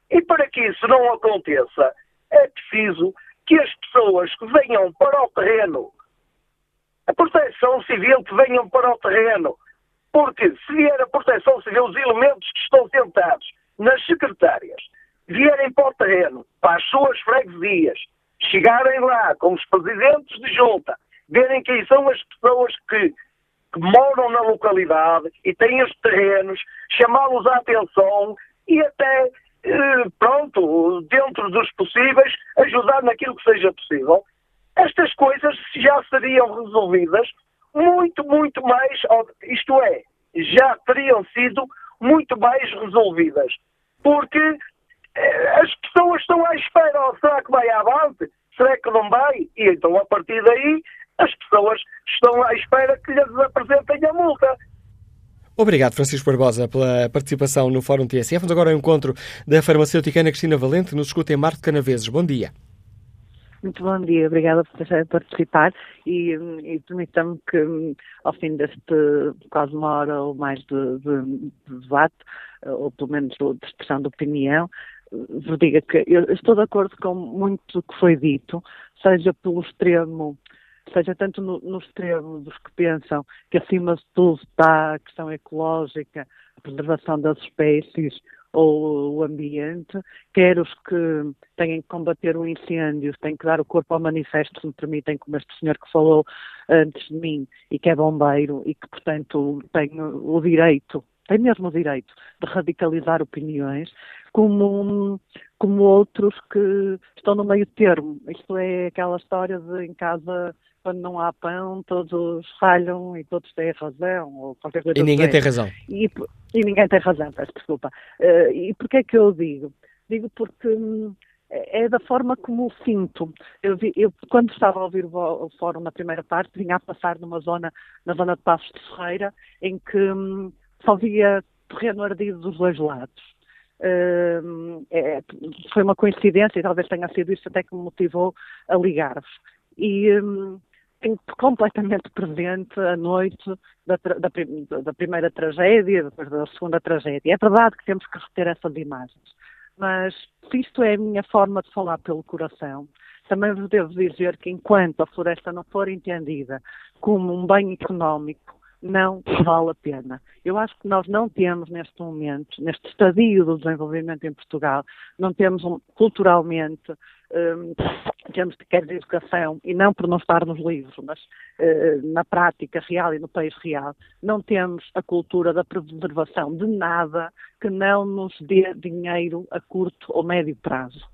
E para que isso não aconteça, é preciso que as pessoas que venham para o terreno, a proteção civil que venham para o terreno, porque se vier a proteção civil, os elementos que estão sentados nas secretárias, vierem para o terreno, para as suas freguesias, chegarem lá com os presidentes de junta, verem quem são as pessoas que, que moram na localidade e têm os terrenos, chamá-los à atenção e até, eh, pronto, dentro dos possíveis, ajudar naquilo que seja possível. Estas coisas já seriam resolvidas muito, muito mais, isto é, já teriam sido muito mais resolvidas. Porque eh, as pessoas estão à espera, ou será que vai avante? Será que não vai? E então, a partir daí, as pessoas estão à espera que lhes apresentem a multa. Obrigado, Francisco Barbosa, pela participação no Fórum TSF. Vamos agora ao encontro da farmacêutica Ana Cristina Valente, que nos escuta em Marco de Canaveses. Bom dia. Muito bom dia, obrigada por participar e, e permita-me que ao fim deste quase uma hora ou mais de, de, de debate, ou pelo menos de expressão de opinião, vos diga que eu estou de acordo com muito do que foi dito, seja pelo extremo, seja tanto no, no extremo dos que pensam que acima de tudo está a questão ecológica, a preservação das espécies ou o ambiente, quer os que têm que combater o incêndio, têm que dar o corpo ao manifesto, se me permitem, como este senhor que falou antes de mim e que é bombeiro e que, portanto, tem o direito tem mesmo o direito de radicalizar opiniões, como, como outros que estão no meio termo. Isto é aquela história de em casa, quando não há pão, todos falham e todos têm razão, ou qualquer coisa E ninguém tem razão. E, e, ninguém tem razão, peço desculpa. Uh, e porquê é que eu digo? Digo porque hum, é da forma como o sinto. Eu, vi, eu, quando estava a ouvir o, fórum na primeira parte, vinha a passar numa zona, na zona de Passos de Ferreira, em que hum, só via terreno ardido dos dois lados. Uh, é, foi uma coincidência e talvez tenha sido isso até que me motivou a ligar-vos. E um, tenho completamente presente a noite da, da, da, primeira tragédia, depois da segunda tragédia. É verdade que temos que reter essas imagens, mas isto é a minha forma de falar pelo coração, também vos devo dizer que enquanto a floresta não for entendida como um bem económico, não vale a pena. Eu acho que nós não temos neste momento, neste estadio do desenvolvimento em Portugal, não temos um, culturalmente, um, temos de quer de educação, e não por não estar nos livros, mas uh, na prática real e no país real, não temos a cultura da preservação de nada que não nos dê dinheiro a curto ou médio prazo.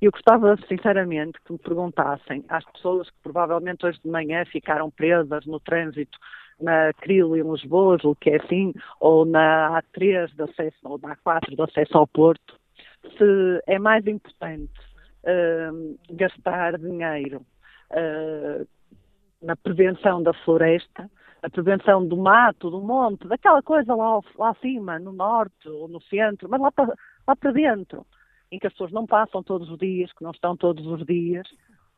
Eu gostava, sinceramente, que me perguntassem às pessoas que provavelmente hoje de manhã ficaram presas no trânsito na Crilo em Lisboa, o que é assim, ou na A3 de acesso, ou na A4 de acesso ao Porto, se é mais importante gastar dinheiro uh, na prevenção da floresta, a prevenção do mato, do monte, daquela coisa lá, lá acima, no norte ou no centro, mas lá para, lá para dentro em que as pessoas não passam todos os dias, que não estão todos os dias,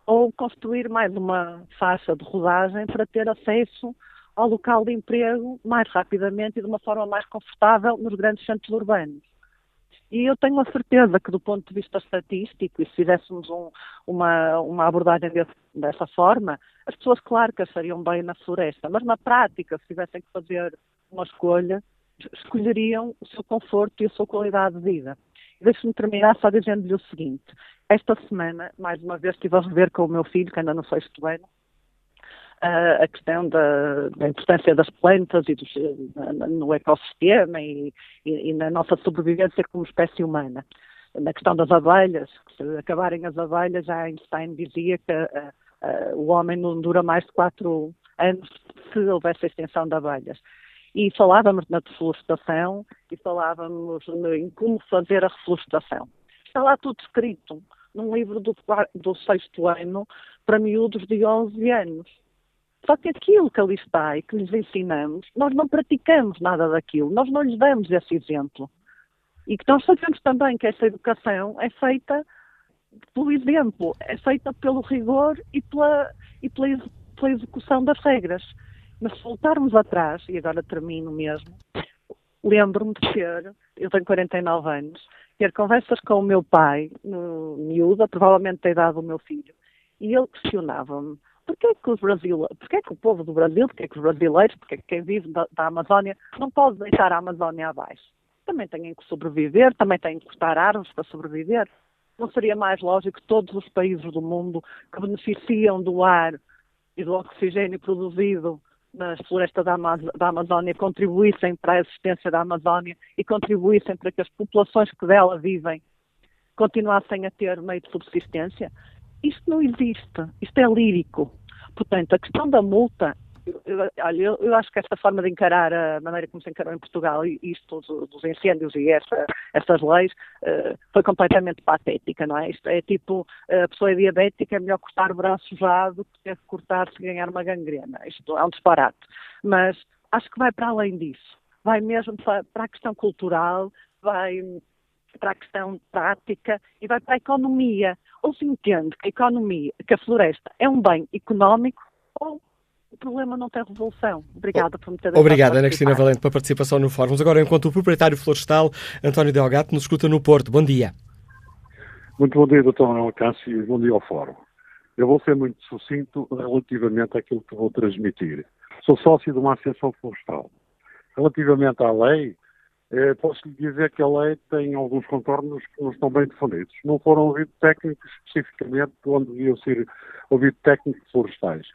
ou construir mais uma faixa de rodagem para ter acesso ao local de emprego mais rapidamente e de uma forma mais confortável nos grandes centros urbanos. E eu tenho a certeza que, do ponto de vista estatístico, e se fizéssemos um, uma, uma abordagem desse, dessa forma, as pessoas, claro que achariam bem na floresta, mas na prática, se tivessem que fazer uma escolha, escolheriam o seu conforto e a sua qualidade de vida. Deixe-me terminar só dizendo-lhe o seguinte. Esta semana, mais uma vez, estive a rever com o meu filho, que anda no sexto ano, a questão da, da, importância das plantas e dos, no ecossistema e, e, e, na nossa sobrevivência como espécie humana. Na questão das abelhas, se acabarem as abelhas, já Einstein dizia que uh, uh, o homem não dura mais de quatro anos se houvesse extensão de abelhas e falávamos na deflorestação e falávamos em como fazer a reflorestação. Está lá tudo escrito num livro do, do sexto ano para miúdos de 11 anos. Só que aquilo que ali está e que lhes ensinamos, nós não praticamos nada daquilo, nós não lhes damos esse exemplo. E que nós sabemos também que essa educação é feita pelo exemplo, é feita pelo rigor e pela, e pela, pela execução das regras. Mas se voltarmos atrás, e agora termino mesmo, lembro-me de ter, eu tenho 49 anos, ter conversas com o meu pai, no, miúda, provavelmente da idade do meu filho, e ele questionava-me porquê é que brasileiros, porquê é que o povo do Brasil, porquê é que os brasileiros, porquê é que quem vive da, da Amazónia não pode deixar a Amazónia abaixo? Também têm que sobreviver, também têm que cortar árvores para sobreviver. Não seria mais lógico que todos os países do mundo que beneficiam do ar e do oxigênio produzido nas florestas da, Amaz da Amazónia contribuíssem para a existência da Amazónia e contribuíssem para que as populações que dela vivem continuassem a ter meio de subsistência. Isto não existe, isto é lírico. Portanto, a questão da multa eu, olha, eu, eu, acho que esta forma de encarar a maneira como se encarou em Portugal, e isto dos, dos incêndios e essa, essas leis, uh, foi completamente patética, não é? Isto é tipo, a pessoa é diabética, é melhor cortar o braço já do que cortar se ganhar uma gangrena. Isto é um disparate. Mas acho que vai para além disso. Vai mesmo para a questão cultural, vai para a questão prática e vai para a economia. Ou se entende que a economia, que a floresta é um bem económico ou o problema não tem resolução. Obrigada por me ter Obrigada, Ana Cristina Valente, pela participação no fórum. Agora, enquanto o proprietário florestal, António Delgato, nos escuta no Porto. Bom dia. Muito bom dia, doutor Manuel Cássio, e bom dia ao fórum. Eu vou ser muito sucinto relativamente àquilo que vou transmitir. Sou sócio de uma associação florestal. Relativamente à lei, posso lhe dizer que a lei tem alguns contornos que não estão bem definidos. Não foram ouvidos técnicos especificamente onde deviam ser ouvidos técnicos florestais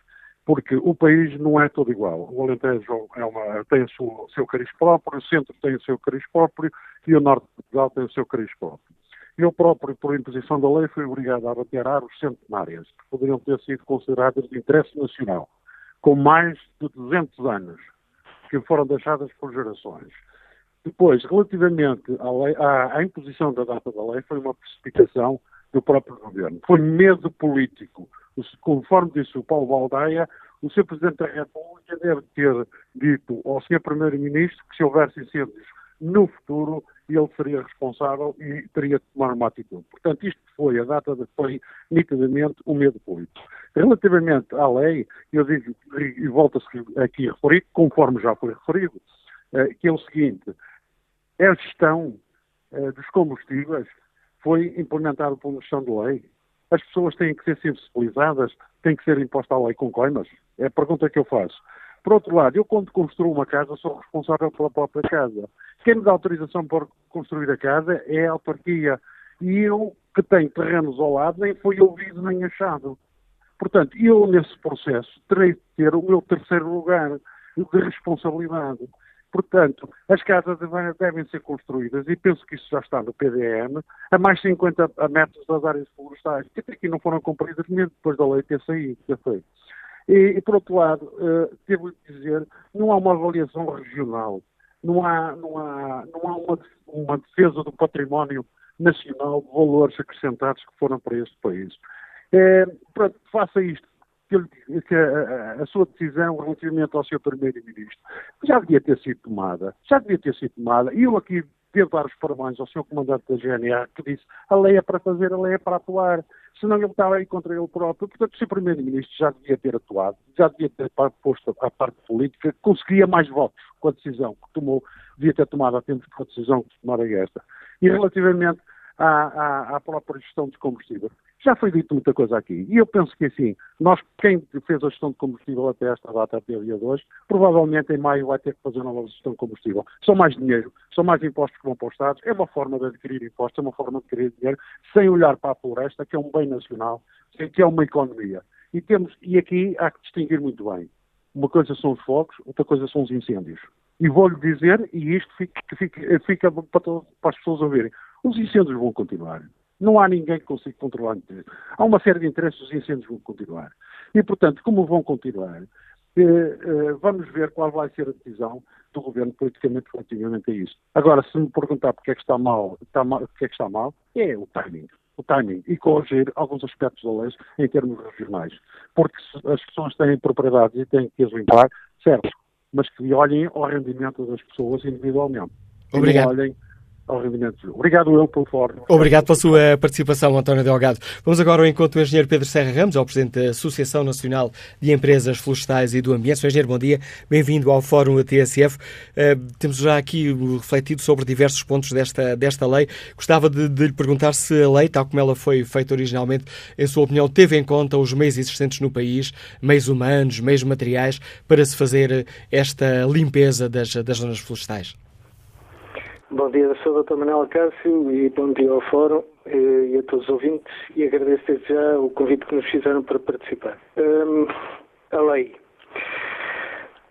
porque o país não é todo igual. O Alentejo é uma, tem o seu, seu cariz próprio, o centro tem o seu cariz próprio e o norte de Portugal tem o seu cariz próprio. Eu próprio, por imposição da lei, fui obrigado a bater árvores centenárias, que poderiam ter sido consideradas de interesse nacional, com mais de 200 anos, que foram deixadas por gerações. Depois, relativamente à, lei, à, à imposição da data da lei, foi uma precipitação do próprio governo. Foi medo político conforme disse o Paulo Baldaia, o Sr. Presidente da República deve ter dito ao Sr. Primeiro-Ministro que se houvesse incêndios no futuro, ele seria responsável e teria de tomar uma atitude. Portanto, isto foi a data de foi nitidamente o um medo político. Relativamente à lei, eu digo, e volto-se aqui a referir, conforme já foi referido, eh, que é o seguinte, a gestão eh, dos combustíveis foi implementada por uma gestão de lei as pessoas têm que ser sensibilizadas, têm que ser imposta a lei com coimas? É a pergunta que eu faço. Por outro lado, eu quando construo uma casa sou responsável pela própria casa. Quem me dá autorização para construir a casa é a autarquia. E eu, que tenho terrenos ao lado, nem fui ouvido nem achado. Portanto, eu nesse processo terei de ter o meu terceiro lugar de responsabilidade. Portanto, as casas devem ser construídas, e penso que isso já está no PDM, a mais 50 metros das áreas florestais, que até aqui não foram cumpridas mesmo depois da lei ter saído. Ter feito. E, e, por outro lado, uh, devo dizer, não há uma avaliação regional, não há, não há, não há uma, uma defesa do património nacional de valores acrescentados que foram para este país. É, pronto, faça isto que, que a, a, sua decisão relativamente ao seu primeiro-ministro já devia ter sido tomada, já devia ter sido tomada, e eu aqui devo dar os parabéns ao seu comandante da GNA que disse a lei é para fazer, a lei é para atuar, senão ele estava aí contra ele próprio, portanto o seu primeiro-ministro já devia ter atuado, já devia ter posto a parte política, conseguia mais votos com a decisão que tomou, devia ter tomado a tempo com a decisão que tomara esta. E relativamente à, à, à própria gestão de combustível. Já foi dito muita coisa aqui. E eu penso que, assim, nós, quem fez a gestão de combustível até esta data, até o dia de hoje, provavelmente em maio vai ter que fazer uma nova gestão de combustível. São mais dinheiro, são mais impostos que vão para os Estados. É uma forma de adquirir impostos, é uma forma de adquirir dinheiro, sem olhar para a floresta, que é um bem nacional, que é uma economia. E, temos, e aqui há que distinguir muito bem. Uma coisa são os fogos, outra coisa são os incêndios. E vou-lhe dizer, e isto fica, fica, fica para, para, as pessoas ouvirem, os incêndios vão continuar. Não há ninguém que consiga controlar. Há uma série de interesses, os incêndios vão continuar. E, portanto, como vão continuar, eh, eh, vamos ver qual vai ser a decisão do governo politicamente relativamente a isso. Agora, se me perguntar porque é que está mal, está mal porque é que está mal, é o timing. O timing e corrigir alguns aspectos da lei em termos regionais. Porque as pessoas têm propriedades e têm que as limpar, certo, mas que olhem ao rendimento das pessoas individualmente. Obrigado. olhem ao rendimento. Obrigado eu pelo fórum. Obrigado pela sua participação, António Delgado. Vamos agora ao encontro do engenheiro Pedro Serra Ramos, ao presidente da Associação Nacional de Empresas Florestais e do Ambiente. Sr. engenheiro, bom dia. Bem-vindo ao Fórum da TSF. Uh, temos já aqui refletido sobre diversos pontos desta, desta lei. Gostava de, de, lhe perguntar se a lei, tal como ela foi feita originalmente, em sua opinião, teve em conta os meios existentes no país, meios humanos, meios materiais, para se fazer esta limpeza das, das zonas florestais. Bom dia, sou o Dr. Manuel Cássio e bom dia ao Fórum eh, e a todos os ouvintes e agradeço desde já o convite que nos fizeram para participar. Um, a lei.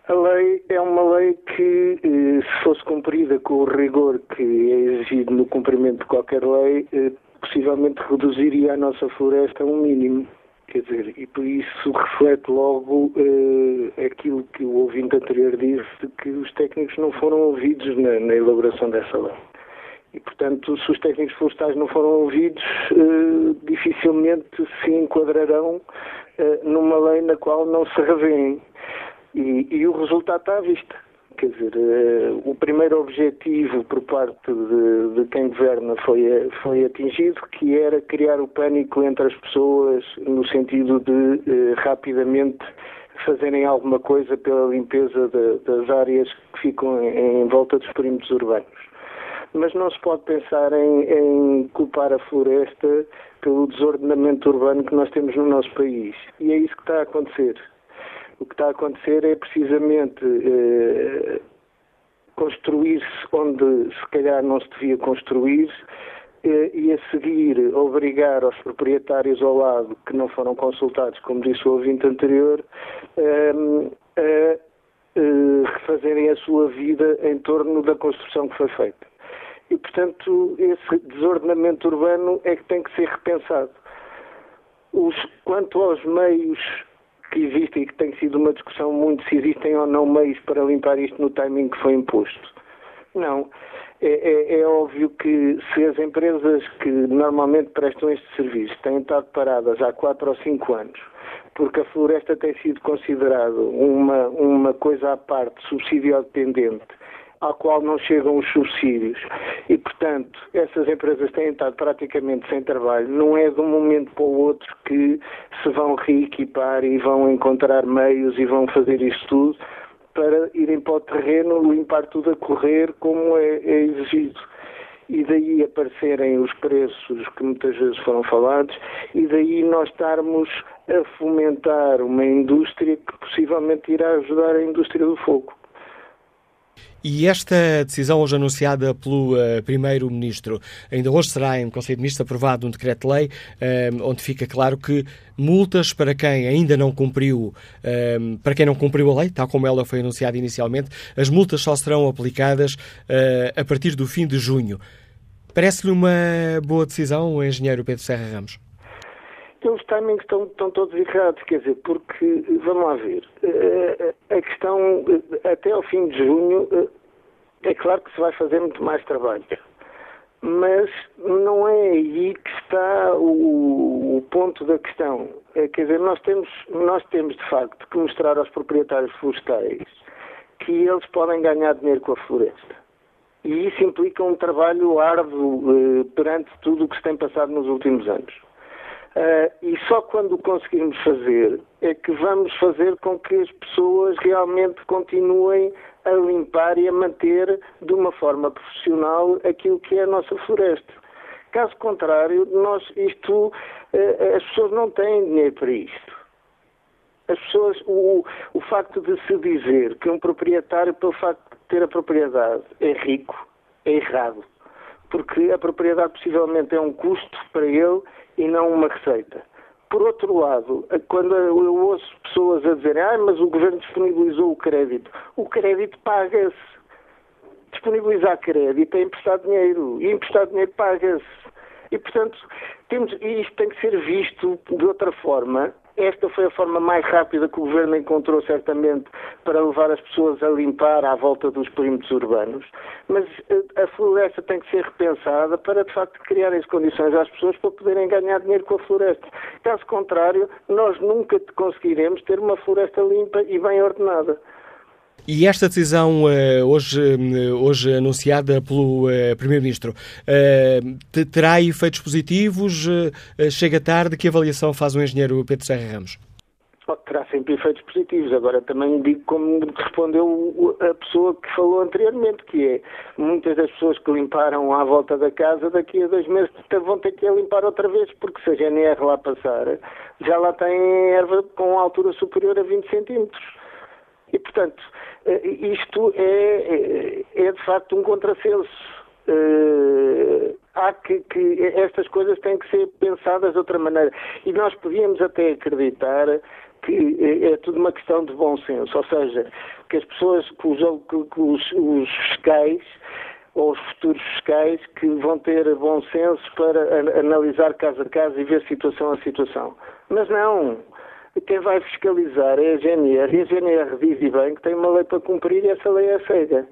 A lei é uma lei que, eh, se fosse cumprida com o rigor que é exigido no cumprimento de qualquer lei, eh, possivelmente reduziria a nossa floresta a um mínimo. Quer dizer, e por isso reflete logo uh, aquilo que o ouvinte anterior disse, que os técnicos não foram ouvidos na, na, elaboração dessa lei. E, portanto, se os técnicos florestais não foram ouvidos, uh, dificilmente se enquadrarão uh, numa lei na qual não se revêem. E, e o resultado está à vista. Quer dizer, uh, o primeiro objetivo por parte de, de, quem governa foi, foi atingido, que era criar o pânico entre as pessoas no sentido de uh, rapidamente fazerem alguma coisa pela limpeza de, das áreas que ficam em, em, volta dos perímetros urbanos. Mas não se pode pensar em, em culpar a floresta pelo desordenamento urbano que nós temos no nosso país. E é isso que está a acontecer. O que está a acontecer é precisamente eh, construir-se onde se calhar não se devia construir eh, e a seguir obrigar os proprietários ao lado que não foram consultados, como disse o ouvinte anterior, eh, a refazerem a sua vida em torno da construção que foi feita. E, portanto, esse desordenamento urbano é que tem que ser repensado. Os, quanto aos meios que e que tem sido uma discussão muito se existem ou não meios para limpar isto no timing que foi imposto. Não. É, é, é, óbvio que se as empresas que normalmente prestam este serviço têm estado paradas há 4 ou 5 anos, porque a floresta tem sido considerada uma, uma coisa à parte, subsídio dependente, à qual não chegam os subsídios. E, portanto, essas empresas têm estado praticamente sem trabalho. Não é de um momento para o outro que se vão reequipar e vão encontrar meios e vão fazer isso tudo para irem para o terreno, limpar tudo a correr como é, é exigido e daí aparecerem os preços que muitas vezes foram falados, e daí nós estarmos a fomentar uma indústria que possivelmente irá ajudar a indústria do fogo. E esta decisão hoje anunciada pelo uh, Primeiro-Ministro, ainda hoje será em Conselho de Ministros aprovado um decreto-lei uh, onde fica claro que multas para quem ainda não cumpriu, uh, para quem não cumpriu a lei, tal como ela foi anunciada inicialmente, as multas só serão aplicadas a partir do fim de junho. Parece-lhe uma boa decisão, engenheiro Pedro Serra Ramos? Os timings estão, estão todos errados, quer dizer, porque, vamos lá ver, a questão, até ao fim de junho, é claro que se vai fazer muito mais trabalho. Mas não é aí que está o, o ponto da questão. É, quer dizer, nós temos, nós temos de facto que mostrar aos proprietários florestais que eles podem ganhar dinheiro com a floresta. E isso implica um trabalho árduo eh, perante tudo o que se tem passado nos últimos anos. Uh, e só quando o conseguirmos fazer é que vamos fazer com que as pessoas realmente continuem a limpar e a manter de uma forma profissional aquilo que é a nossa floresta. Caso contrário, nós isto, uh, as pessoas não têm dinheiro para isto. As pessoas, o, o facto de se dizer que um proprietário, pelo facto de ter a propriedade, é rico, é errado. Porque a propriedade possivelmente é um custo para ele e não uma receita. Por outro lado, quando eu ouço pessoas a dizerem ah, mas o governo disponibilizou o crédito, o crédito paga-se. Disponibilizar crédito é emprestar dinheiro e emprestar dinheiro paga-se. E, portanto, temos, e isto tem que ser visto de outra forma esta foi a forma mais rápida que o Governo encontrou, certamente, para levar as pessoas a limpar à volta dos perímetros urbanos. Mas eh, a floresta tem que ser repensada para, de facto, criar as condições às pessoas para poderem ganhar dinheiro com a floresta. Caso contrário, nós nunca conseguiremos ter uma floresta limpa e bem ordenada. E esta decisão uh, hoje, uh, hoje anunciada pelo uh, Primeiro-Ministro terá efeitos positivos? chega tarde? Que avaliação faz o engenheiro Pedro Serra Ramos? Terá sempre efeitos positivos. Agora também digo como respondeu a pessoa que falou anteriormente, que é muitas das pessoas que limparam à volta da casa daqui a dois meses vão ter que limpar outra vez, porque se a GNR lá passar, já lá tem erva com altura superior a 20 centímetros. E, portanto, eh, isto é, é, é de facto um contrassenso. Uh, há que, que, estas coisas têm que ser pensadas de outra maneira. E nós podíamos até acreditar que é tudo uma questão de bom senso, ou seja, que as pessoas, que os, que os, os fiscais ou os futuros fiscais que vão ter bom senso para analisar caso a caso e ver situação a situação. Mas não, quem vai fiscalizar é a GNR e a GNR diz e bem que tem uma lei para cumprir e essa lei é cega.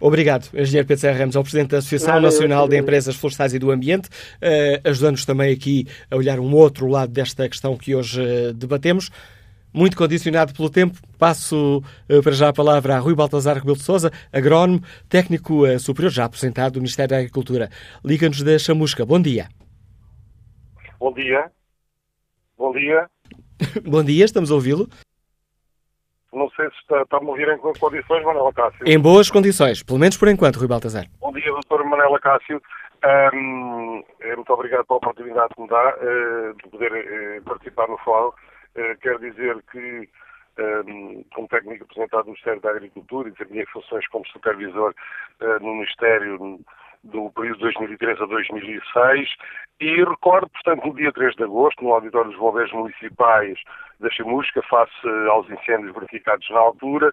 Obrigado, Engenheiro Pedro Serra Ramos, ao Presidente da Associação Nada, Nacional de Empresas Florestais e do Ambiente, uh, ajudando-nos também aqui a olhar um outro lado desta questão que hoje uh, debatemos. Muito condicionado pelo tempo, passo uh, para já a palavra a Rui Baltazar Rebelo de Sousa, agrónomo, técnico superior, já aposentado do Ministério da Agricultura. Liga-nos da Chamusca. Bom dia. Bom dia. Bom dia. Bom dia, estamos a ouvi-lo. Não sei se está, está a me ouvir em condições, Manela Cássio. Em boas condições, pelo menos por enquanto, Rui Baltazar. Bom dia, doutor Manela Cássio. Um, muito obrigado pela oportunidade que me dá uh, de poder uh, participar no fórum. Uh, quero dizer que, um, como técnico apresentado no Ministério da Agricultura e desempenhei funções como supervisor no Ministério do período de 2003 a 2006 e recordo, portanto, no dia 3 de agosto, no auditório dos bombeiros municipais da Chamusca, face aos incêndios verificados na altura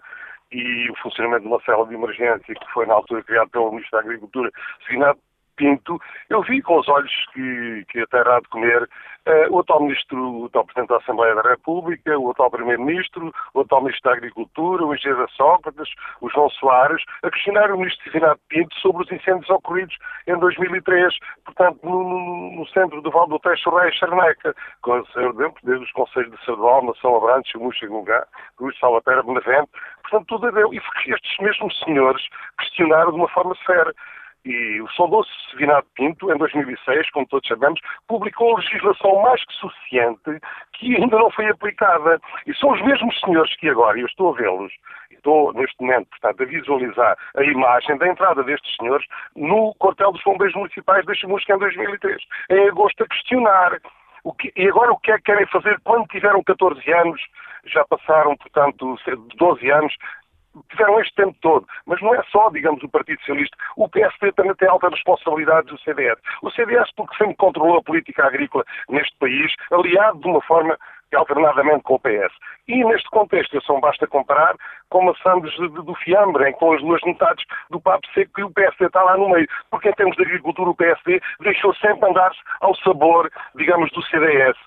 e o funcionamento de uma célula de emergência que foi na altura criada pelo Ministro da Agricultura, designado Pinto, eu vi com os olhos que, que a de comer uh, o atual Ministro, o atual Presidente da Assembleia da República, o atual Primeiro-Ministro, o atual Ministro da Agricultura, o engenheiro Sócrates, o João Soares, a questionar o Ministro Divinado Pinto sobre os incêndios ocorridos em 2003, portanto, no, no centro do Val do Teixo, Rei Charneca, com o Sr. Dentro, desde os Conselhos de Saudal, São Abrantes, Chamuxa, Gungá, Cruz, Salvatera, Benavente, portanto, tudo a deu. E estes mesmos senhores questionaram de uma forma séria. E o saudoso Sevinado Pinto, em 2006, como todos sabemos, publicou legislação mais que suficiente que ainda não foi aplicada. E são os mesmos senhores que agora, e eu estou a vê-los, estou neste momento, portanto, a visualizar a imagem da entrada destes senhores no quartel dos bombeiros municipais de Chamusca em 2003, em agosto, a questionar que, e agora o que é que querem fazer quando tiveram 14 anos, já passaram, portanto, 12 anos, tiveram este tempo todo. Mas não é só, digamos, o Partido Socialista. O PSD também tem alta responsabilidade do CDS. O CDS, porque sempre controlou a política agrícola neste país, aliado de uma forma alternadamente com o PS. E neste contexto, só basta comparar com maçãs do fiambre, que estão as duas metades do papo seco e o PSD está lá no meio. Porque em termos de agricultura, o PSD deixou sempre andar-se ao sabor, digamos, do CDS.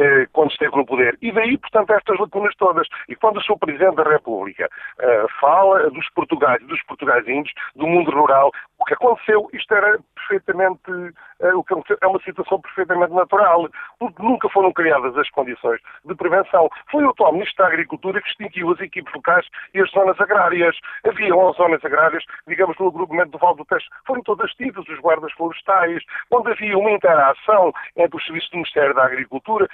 Eh, quando esteve no poder. E daí, portanto, estas lacunas todas. E quando o Sr. Presidente da República uh, fala dos portugais, dos portugazinhos, do mundo rural, o que aconteceu, isto era perfeitamente, uh, o que é uma situação perfeitamente natural, porque nunca foram criadas as condições de prevenção. Foi o atual Ministro da Agricultura que extinguiu as equipes locais e as zonas agrárias. Havia 11 zonas agrárias, digamos, no agrupamento do Val do Teste, foram todas tidas, os guardas florestais, onde havia uma interação entre os serviços do Ministério da Agricultura,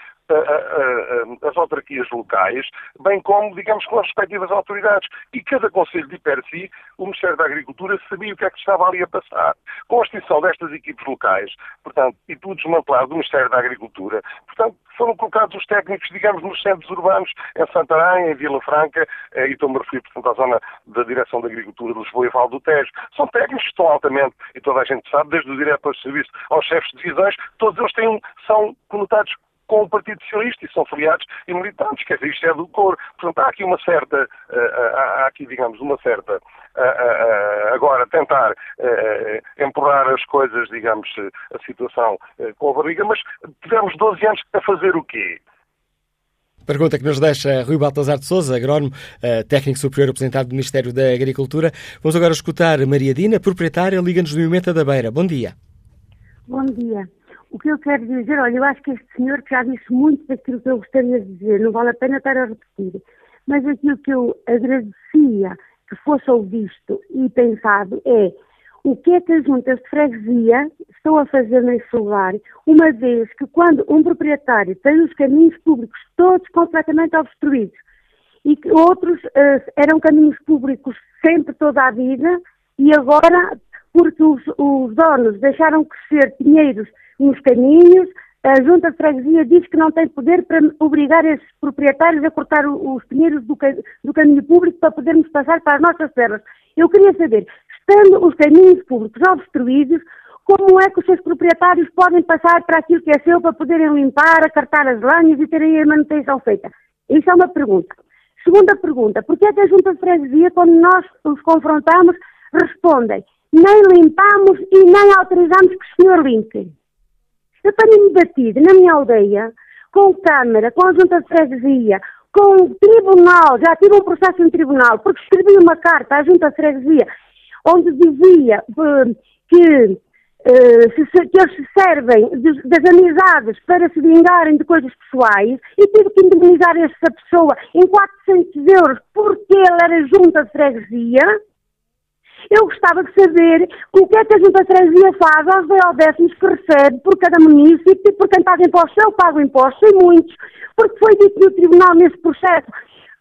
as autarquias locais, bem como, digamos, com as respectivas autoridades. E cada Conselho de per si, o Ministério da Agricultura sabia o que é que estava ali a passar. Com a extinção destas equipes locais, portanto, e tudo desmantelado do Ministério da Agricultura, portanto, foram colocados os técnicos, digamos, nos centros urbanos, em Santarém, em Vila Franca, eh, e estou-me a referir, portanto, à zona da Direção da Agricultura de Lisboa e Val do Tejo. São técnicos que estão altamente, e toda a gente sabe, desde o diretor de serviço aos chefes de divisões, todos eles têm, são conotados com o Partido Socialista e são filiados e militantes, quer dizer, isto é do cor. Portanto, há aqui uma certa, uh, há aqui, digamos, uma certa, uh, agora tentar empurrar as coisas, digamos, a situação com a barriga, mas tivemos 12 anos a fazer o quê? Pergunta que nos deixa Rui Baltazar de Souza, agrónomo, técnico superior representante do Ministério da Agricultura. Vamos agora escutar Maria Dina, proprietária, Liga-nos do Movimento da Beira. Bom dia. Bom dia. O que eu quero dizer, olha, eu acho que este senhor já disse muito daquilo que eu gostaria de dizer, não vale a pena estar a repetir. Mas aquilo que eu agradecia que fosse ouvido e pensado é o que é que as juntas de freguesia estão a fazer nesse lugar, uma vez que quando um proprietário tem os caminhos públicos todos completamente obstruídos e que outros uh, eram caminhos públicos sempre toda a vida e agora, porque os, os donos deixaram crescer pinheiros nos caminhos. A Junta de Freguesia diz que não tem poder para obrigar esses proprietários a cortar os pinheiros do, do caminho público para podermos passar para as nossas terras. Eu queria saber, estando os caminhos públicos obstruídos, como é que os seus proprietários podem passar para aquilo que é seu para poderem limpar, acartar as lanhas e terem a manutenção feita? Isso é uma pergunta. Segunda pergunta, por que é que a Junta de Freguesia, quando nós os confrontamos, respondem nem limpamos e nem autorizamos que o senhor limpe? Eu tenho-me batido na minha aldeia com Câmara, com a Junta de Freguesia, com o Tribunal, já tive um processo em tribunal, porque escrevi uma carta à Junta de Freguesia onde dizia uh, que, uh, se, que eles se servem das amizades para se vingarem de coisas pessoais e tive que indemnizar essa pessoa em 400 euros porque ele era Junta de Freguesia eu gostava de saber o que é que a Junta Freguesia faz aos décimos que recebe por cada município e por quem paga impostos. Eu pago impostos, e muitos, porque foi dito no tribunal nesse processo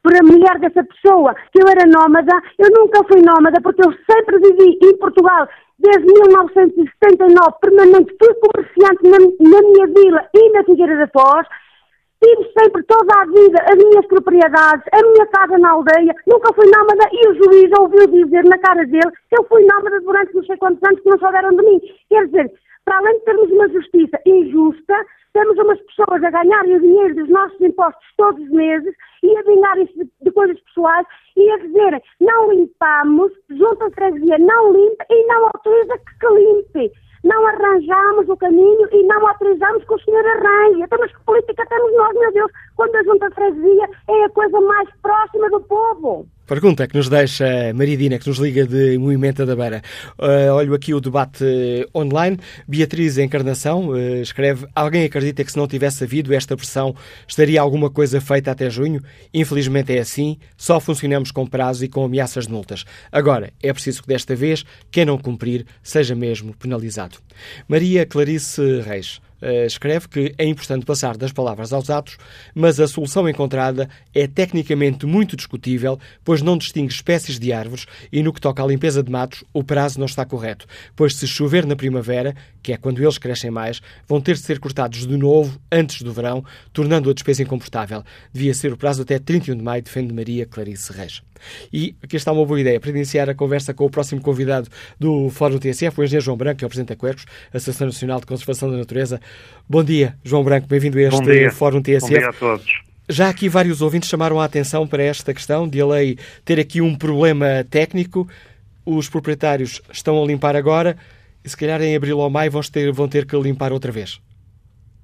por a mulher dessa pessoa que eu era nómada. Eu nunca fui nómada porque eu sempre vivi em Portugal desde 1979, permanente, fui comerciante na, na minha vila e na Figueira da Foz tive sempre toda a vida as minhas propriedades, a minha casa na aldeia, nunca fui nómada e o juiz ouviu dizer na cara dele que eu fui nómada durante não sei quantos anos que não souberam de mim. Quer dizer, para além de termos uma justiça injusta, temos umas pessoas a ganharem o dinheiro dos nossos impostos todos os meses e a vingarem-se de, de, coisas pessoais e a dizerem não limpamos, junto a freguesia não limpa e não autoriza que limpe não arranjamos o caminho e não autorizamos que o senhor arranje. Então, mas que política temos nós, meu Deus, quando a Junta de Freguesia é a coisa mais próxima do povo? Pergunta que nos deixa Maridina, que nos liga de Movimento da Beira. Uh, olho aqui o debate online. Beatriz Encarnação uh, escreve: Alguém acredita que se não tivesse havido esta pressão, estaria alguma coisa feita até junho? Infelizmente é assim, só funcionamos com prazo e com ameaças de multas. Agora, é preciso que desta vez, quem não cumprir, seja mesmo penalizado. Maria Clarice Reis. Eh, escreve que é importante passar das palavras aos atos, mas a solução encontrada é tecnicamente muito discutível, pois não distingue espécies de árvores e no que toca à limpeza de matos, o prazo não está correto, pois se chover na primavera, que é quando eles crescem mais, vão ter de ser cortados de novo antes do verão, tornando a despesa incomportável. Devia ser o prazo até 31 de maio, defende Maria Clarice Reis. E aqui está uma boa ideia para iniciar a conversa com o próximo convidado do Fórum TSF, o engenheiro João Branco, que é o Presidente da Quercos, Associação Nacional de Conservação da Natureza. Bom dia, João Branco, bem-vindo a este Fórum TSF. Bom dia a todos. Já aqui vários ouvintes chamaram a atenção para esta questão de a lei ter aqui um problema técnico. Os proprietários estão a limpar agora e se calhar em abril ou maio vão ter, vão ter que limpar outra vez.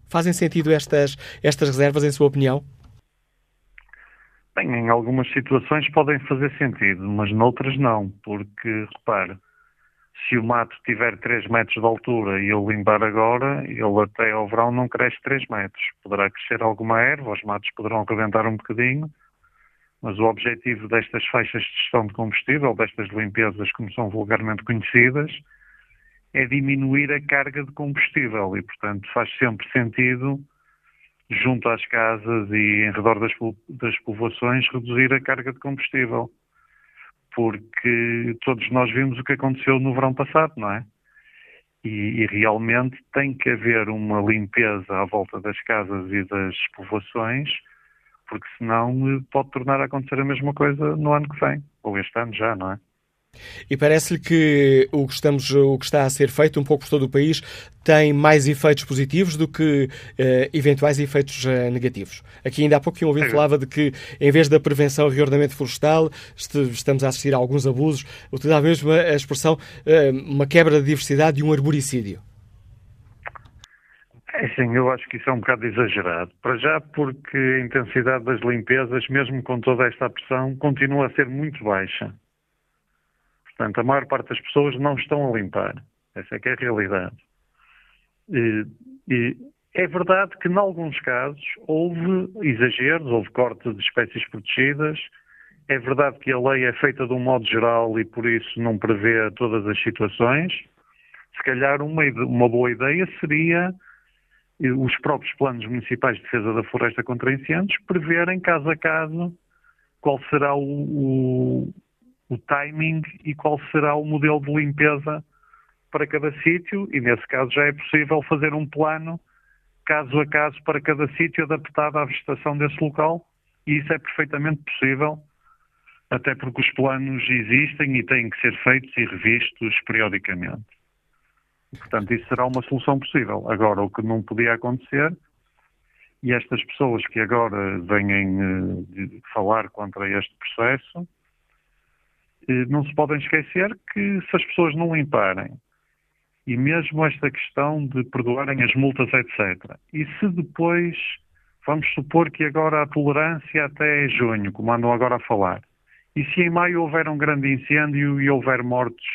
Fazem sentido estas, estas reservas, em sua opinião? Bem, em algumas situações podem fazer sentido, mas noutras não, porque, repare, se o mato tiver 3 metros de altura e eu limpar agora, ele até ao verão não cresce 3 metros. Poderá crescer alguma erva, os matos poderão rebentar um bocadinho, mas o objetivo destas faixas de gestão de combustível, destas limpezas como são vulgarmente conhecidas, é diminuir a carga de combustível e, portanto, faz sempre sentido, junto às casas e em redor das, das povoações, reduzir a carga de combustível. Porque todos nós vimos o que aconteceu no verão passado, não é? E, e, realmente tem que haver uma limpeza à volta das casas e das povoações, porque senão pode tornar a acontecer a mesma coisa no ano que vem, ou este ano já, não é? E parece-lhe que o que, estamos, o que está a ser feito um pouco por todo o país tem mais efeitos positivos do que uh, eventuais efeitos uh, negativos. Aqui ainda há pouco um ouvinte falava de que, em vez da prevenção e reordenamento florestal, estamos a assistir a alguns abusos. Utilizava mesmo a expressão uh, uma quebra de diversidade e um arboricídio. É sim, eu acho que isso é um bocado exagerado. Para já porque a intensidade das limpezas, mesmo com toda esta pressão, continua a ser muito baixa. Portanto, a maior parte das pessoas não estão a limpar. Essa é que é a realidade. E, e é verdade que, em alguns casos, houve exageros, houve corte de espécies protegidas. É verdade que a lei é feita de um modo geral e, por isso, não prevê todas as situações. Se calhar, uma, uma boa ideia seria os próprios planos municipais de defesa da floresta contra incêndios preverem, caso a caso, qual será o, o o timing e qual será o modelo de limpeza para cada sítio e nesse caso já é possível fazer um plano caso a caso para cada sítio adaptado à vegetação desse local e isso é perfeitamente possível até porque os planos existem e têm que ser feitos e revistos periodicamente. Portanto, isso será uma solução possível. Agora, o que não podia acontecer, e estas pessoas que agora vêm uh, falar contra este processo, não se podem esquecer que se as pessoas não limparem, e mesmo esta questão de perdoarem as multas, etc. E se depois, vamos supor que agora a tolerância até é junho, como andam agora a falar, e se em maio houver um grande incêndio e houver mortos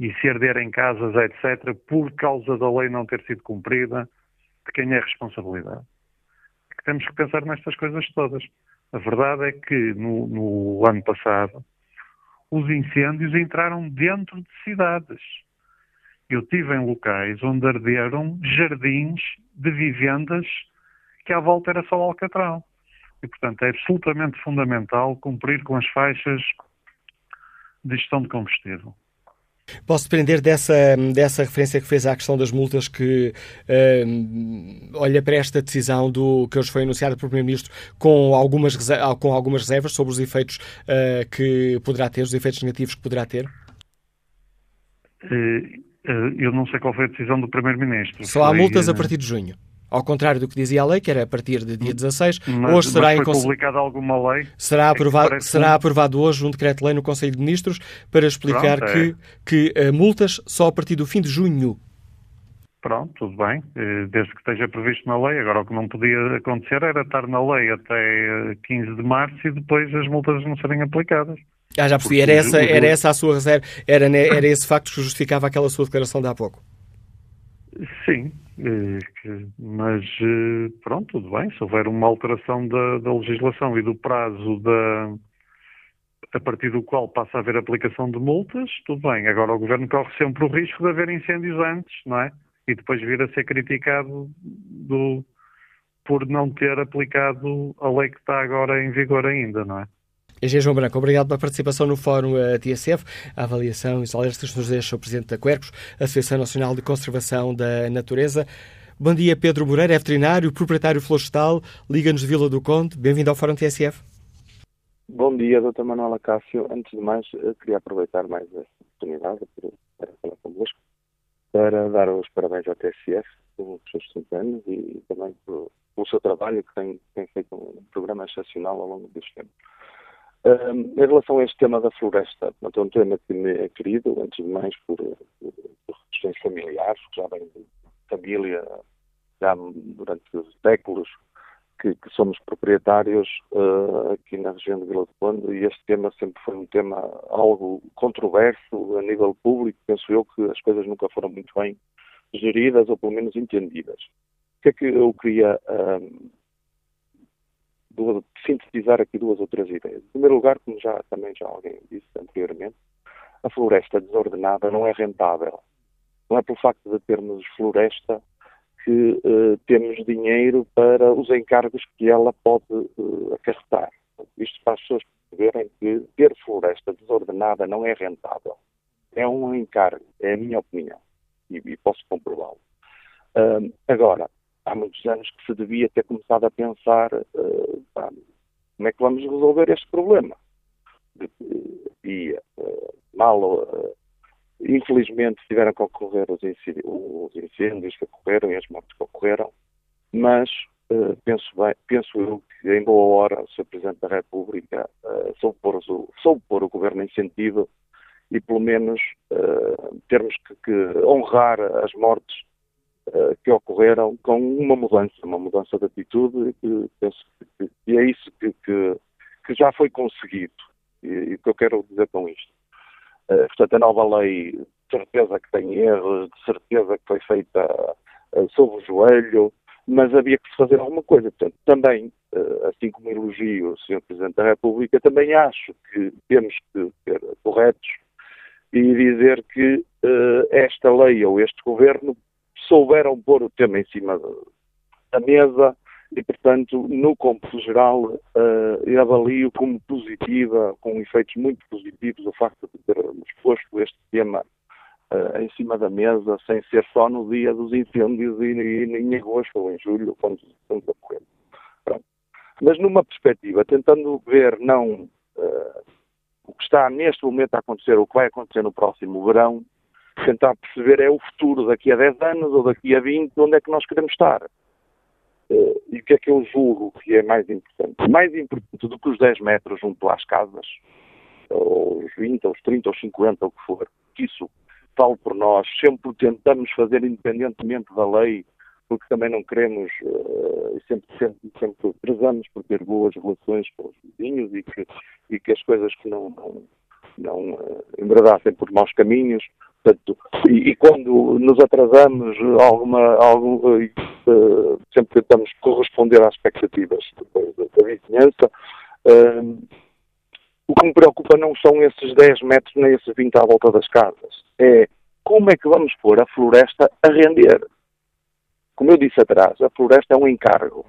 e se arderem casas, etc., por causa da lei não ter sido cumprida, de quem é a responsabilidade? É temos que pensar nestas coisas todas. A verdade é que no, no ano passado os incêndios entraram dentro de cidades. Eu tive em locais onde arderam jardins de vivendas que à volta era só alcatrão. E, portanto, é absolutamente fundamental cumprir com as faixas de gestão de combustível. Posso depender dessa, dessa referência que fez à questão das multas que uh, olha para esta decisão do que hoje foi anunciada pelo Primeiro-Ministro com algumas, com algumas reservas sobre os efeitos uh, que poderá ter, os efeitos negativos que poderá ter? Uh, eu não sei qual foi a decisão do Primeiro-Ministro. Só há multas a partir de junho. Ao contrário do que dizia a lei, que era a partir de dia 16, mas, hoje será mas foi publicada alguma lei. Será é aprovado, é será aprovado hoje um decreto-lei no Conselho de Ministros para explicar Pronto, é. que, que uh, multas só a partir do fim de junho. Pronto, tudo bem, eh, desde que esteja previsto na lei. Agora, o que não podia acontecer era estar na lei até 15 eh, de março e depois as multas não serem aplicadas. Ah, já percebi. Era essa, era essa a sua reserva, era, era esse facto que justificava aquela sua declaração de há pouco. Sim, eh, mas eh, pronto, tudo bem. Se houver uma alteração da, da, legislação e do prazo da, a partir do qual passa a haver aplicação de multas, tudo bem. Agora o Governo corre sempre o risco de haver incêndios antes, não é? E depois vir a ser criticado do, por não ter aplicado a lei que está agora em vigor ainda, não é? Engenheiro João Branco, obrigado pela participação no Fórum eh, TSF. A avaliação e os alertas que nos deixa o Presidente da Quercos, Associação Nacional de Conservação da Natureza. Bom dia, Pedro Moreira, é veterinário, proprietário florestal, Liga-nos Vila do Conde. Bem-vindo ao Fórum TSF. Bom dia, Dr. Manuela Cássio. Antes de mais, queria aproveitar mais esta oportunidade para falar convosco, para dar os parabéns ao TSF pelos seus 5 anos e também pelo, seu trabalho, que tem, tem, feito um programa excepcional ao longo deste tempo. Em relação a este tema da floresta, é um tema que me é querido, antes de mais, por, por questões familiares, que já vem de família já durante séculos, que, que somos proprietários uh, aqui na região de Vila do Conde e este tema sempre foi um tema algo controverso a nível público. Penso eu que as coisas nunca foram muito bem geridas ou pelo menos entendidas. O que é que eu queria duas, sintetizar aqui duas ou três ideias? Em primeiro lugar, como já também já alguém disse anteriormente, a floresta desordenada não é rentável. Não é pelo facto de termos floresta que uh, temos dinheiro para os encargos que ela pode uh, acarretar. Isto para as pessoas perceberem que ter floresta desordenada não é rentável. É um encargo, é a minha opinião, e, e posso comprová-lo. Agora, há muitos anos que se devia ter começado a pensar uh, pá, como é que vamos resolver este problema. E uh, mal Infelizmente tiveram que ocorrer os, os incêndios que ocorreram e as mortes que ocorreram, mas uh, penso, bem, penso eu que em boa hora o Sr. Presidente da República uh, soube, pôr o, soube pôr o Governo em sentido e pelo menos uh, termos que, que, honrar as mortes uh, que ocorreram com uma mudança, uma mudança de atitude e penso que, que é isso que, que, já foi conseguido e, o que eu quero dizer com isto eh, portanto, a nova lei, de certeza que tem erros, de certeza que foi feita uh, sob o joelho, mas havia que fazer alguma coisa. Portanto, também, uh, assim como elogio o Sr. Presidente da República, também acho que temos que ser corretos e dizer que uh, esta lei ou este governo souberam pôr o tema em cima da mesa e, portanto, no cômputo geral, uh, avalio como positiva, com efeitos muito positivos, o facto de termos posto este tema uh, em cima da mesa, sem ser só no dia dos incêndios e, e em agosto ou em julho, quando estamos a correr. Mas numa perspectiva, tentando ver não uh, o que está neste momento a acontecer, o que vai acontecer no próximo verão, tentar perceber é o futuro daqui a 10 anos ou daqui a 20, onde é que nós queremos estar. Uh, e o que é que eu julgo que é mais importante? Mais importante do que os 10 metros junto às casas, ou os 20, ou os 30, ou os 50, ou o que for, isso falo por nós, sempre tentamos fazer independentemente da lei, porque também não queremos, uh, sempre, sempre, sempre prezamos por ter boas relações com os vizinhos e que, e que as coisas que não, não, não uh, por maus caminhos, Portanto, e, e, quando nos atrasamos, alguma, algum, uh, sempre tentamos corresponder às expectativas da, da vizinhança. Uh, o que me preocupa não são esses 10 metros nem esses 20 à volta das casas. É como é que vamos pôr a floresta a render. Como eu disse atrás, a floresta é um encargo.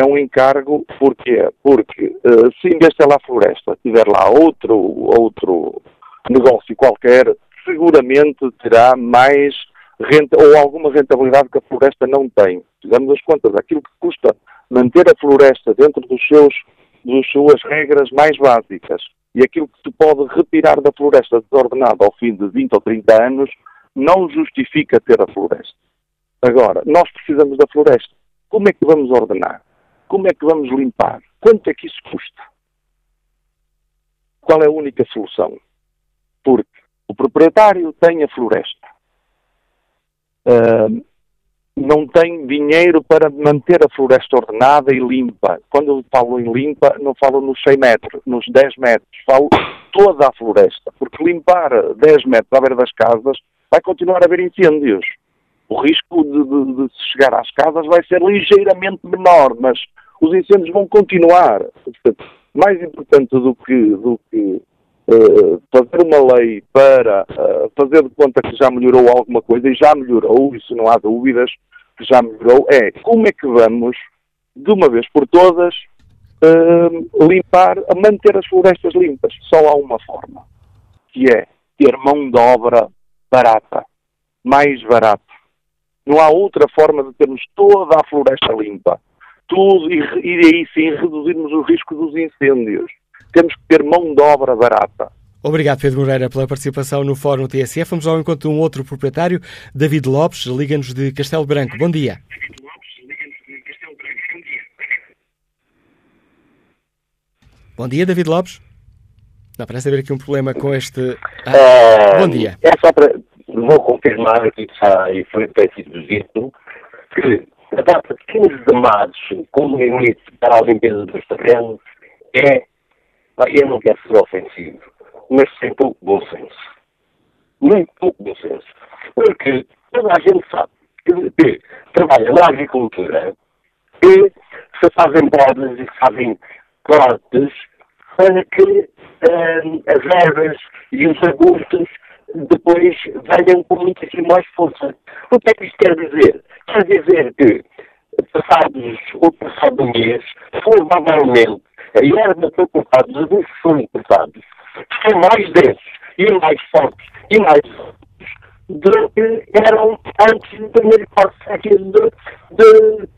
É um encargo porquê? porque uh, se ter lá a floresta tiver lá outro, outro negócio qualquer, seguramente terá mais renta, ou alguma rentabilidade que a floresta não tem. Fizemos as contas, aquilo que custa manter a floresta dentro dos seus, das suas regras mais básicas e aquilo que se pode retirar da floresta desordenada ao fim de 20 ou 30 anos não justifica ter a floresta. Agora, nós precisamos da floresta. Como é que vamos ordenar? Como é que vamos limpar? Quanto é que isso custa? Qual é a única solução? Porque o proprietário tem a floresta. Uh, não tem dinheiro para manter a floresta ordenada e limpa. Quando eu falo em limpa, não falo nos 100 metros, nos 10 metros. Falo toda a floresta. Porque limpar 10 metros à beira das casas vai continuar a haver incêndios. O risco de, de, de chegar às casas vai ser ligeiramente menor, mas os incêndios vão continuar. Portanto, mais importante do que, do que uh, fazer uma lei para uh, fazer de conta que já melhorou alguma coisa, e já melhorou, isso não há dúvidas que já melhorou, é como é que vamos, de uma vez por todas, uh, limpar, manter as florestas limpas. Só há uma forma, que é ter mão de obra barata, mais barata. Não há outra forma de termos toda a floresta limpa. Tudo, e, e aí sim reduzirmos o risco dos incêndios temos que ter mão de obra barata. Obrigado, Pedro Moreira, pela participação no Fórum TSF. Vamos ao encontro de um outro proprietário, David Lopes, liga-nos de Castelo Branco. Bom dia. Bom dia, David Lopes. Não, parece haver aqui um problema com este. Ah, É, bom dia. É só para. Vou confirmar aqui que e foi tem sido dito que a data de 15 de março, como limite para a limpeza dos terrenos, é. Eu não quero ser ofensivo, mas sem pouco bom senso. Muito pouco bom senso. Porque toda a gente sabe que, que trabalha na agricultura que se fazem podas e se fazem cortes para que eh, as ervas e os arbustos depois venham com muitíssimo mais força. O que é que isto quer dizer? Quer dizer que, passados o passado mês, provavelmente, a erva que cortados, os foram cortados, são mais densos e mais fortes e mais do que eram antes do primeiro corte aqui de, de,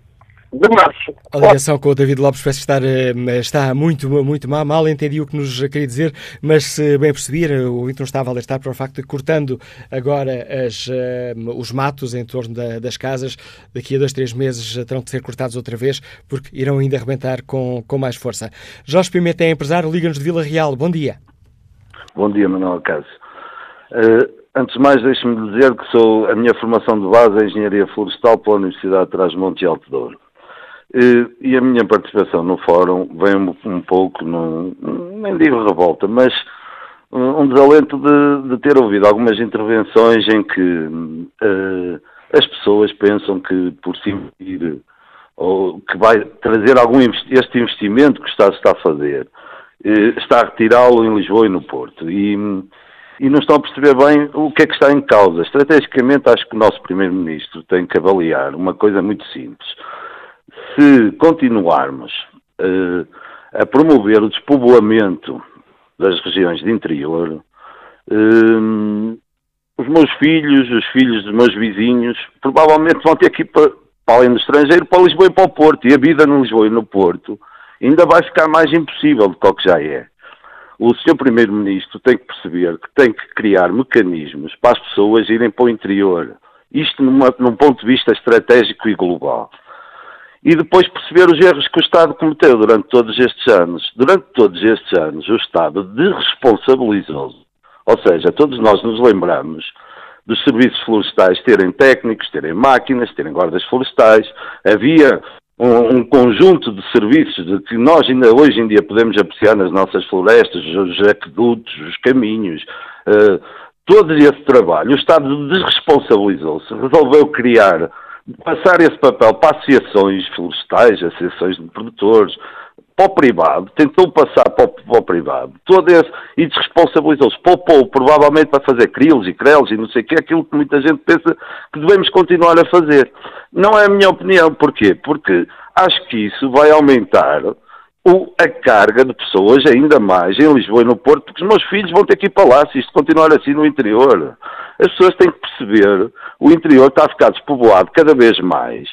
de março. A ligação com o David Lopes parece estar eh, está muito, muito má. Mal entendi o que nos queria dizer, mas se bem perceber, o não estava a alertar para o facto de cortando agora as, eh, os matos em torno da- das casas, daqui a dois, três meses eh, terão de ser cortados outra vez, porque irão ainda arrebentar com, com mais força. Jorge Pimenta é empresário, liga-nos de Vila Real. Bom dia. Bom dia, Manuel Cássio. Eh, antes de mais, deixe-me dizer que sou, a minha formação de base é Engenharia Florestal pela Universidade de Trás-Monte e Alto Douro. Eh, e a minha participação no fórum vem um, pouco, num, nem digo revolta, mas um, desalento de, de ter ouvido algumas intervenções em que eh, as pessoas pensam que por se investir ou que vai trazer algum este investimento que o Estado está a fazer, eh, está a retirá-lo em Lisboa e no Porto. E, e não estão a perceber bem o que é que está em causa. Estrategicamente, acho que o nosso Primeiro-Ministro tem que avaliar uma coisa muito simples. Se continuarmos eh, a promover o despovoamento das regiões de interior, eh, os meus filhos, os filhos dos meus vizinhos, provavelmente vão ter que ir para, para além do estrangeiro, para Lisboa e para o Porto. E a vida no Lisboa e no Porto ainda vai ficar mais impossível do que já é. O Sr. Primeiro-Ministro tem que perceber que tem que criar mecanismos para as pessoas irem para o interior. Isto numa, num ponto de vista estratégico e global. E depois perceber os erros que o Estado cometeu durante todos estes anos. Durante todos estes anos, o Estado desresponsabilizou-se. Ou seja, todos nós nos lembramos dos serviços florestais terem técnicos, terem máquinas, terem guardas florestais. Havia um, um conjunto de serviços de que nós ainda hoje em dia podemos apreciar nas nossas florestas, os aquedutos, os caminhos, eh, todo esse trabalho. O Estado desresponsabilizou-se, resolveu criar, passar esse papel para associações florestais, associações de produtores, para o privado, tentou passar para o, para o privado, todo esse, e desresponsabilizou-se, poupou provavelmente para fazer crilos e crelos e não sei o que, aquilo que muita gente pensa que devemos continuar a fazer. Não é a minha opinião, porquê? Porque acho que isso vai aumentar o- a carga de pessoas ainda mais em Lisboa e no Porto, porque os meus filhos vão ter que ir para lá se isto continuar assim no interior. As pessoas têm que perceber, o interior está a ficar despovoado cada vez mais,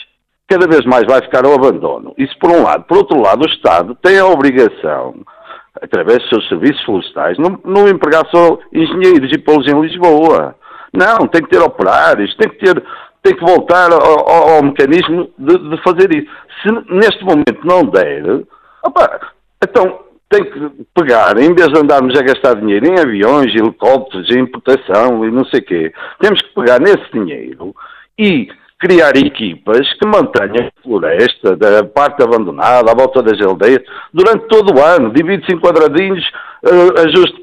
cada vez mais vai ficar ao abandono. Isso por um lado. Por outro lado, o Estado tem a obrigação, através dos seus serviços florestais, não, não empregar só engenheiros e pô-los em Lisboa. Não, tem que ter operários, tem que ter, tem que voltar ao, ao- ao mecanismo de, de fazer isso. Se neste momento não der, opa, então tem que pegar, em vez de andarmos a gastar dinheiro em aviões, helicópteros, em importação e não sei o quê, temos que pegar nesse dinheiro e criar equipas que mantenham a floresta, da parte abandonada, à volta das aldeias, durante todo o ano. Divide-se em quadradinhos, eh, ajuste,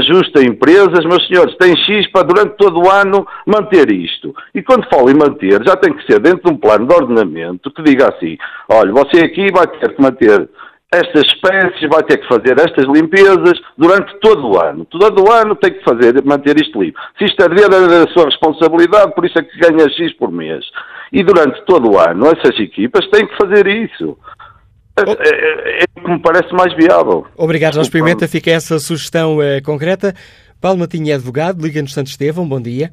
ajuste empresas, meus senhores, tem X para durante todo o ano manter isto. E quando falo em manter, já tem que ser dentro de um plano de ordenamento que diga assim, olha, você aqui vai ter que manter estas espécies, vai ter que fazer estas limpezas durante todo o ano. Todo o ano tem que fazer, manter isto limpo. Se isto arder, é da sua responsabilidade, por isso é que ganha X por mês. E durante todo o ano, essas equipas têm que fazer isso. É, é- é o que me parece mais viável. Obrigado, Jorge. Pimenta. Fica essa sugestão eh, concreta. Paulo Matinho é advogado, liga-nos Santo Estevão. Bom dia.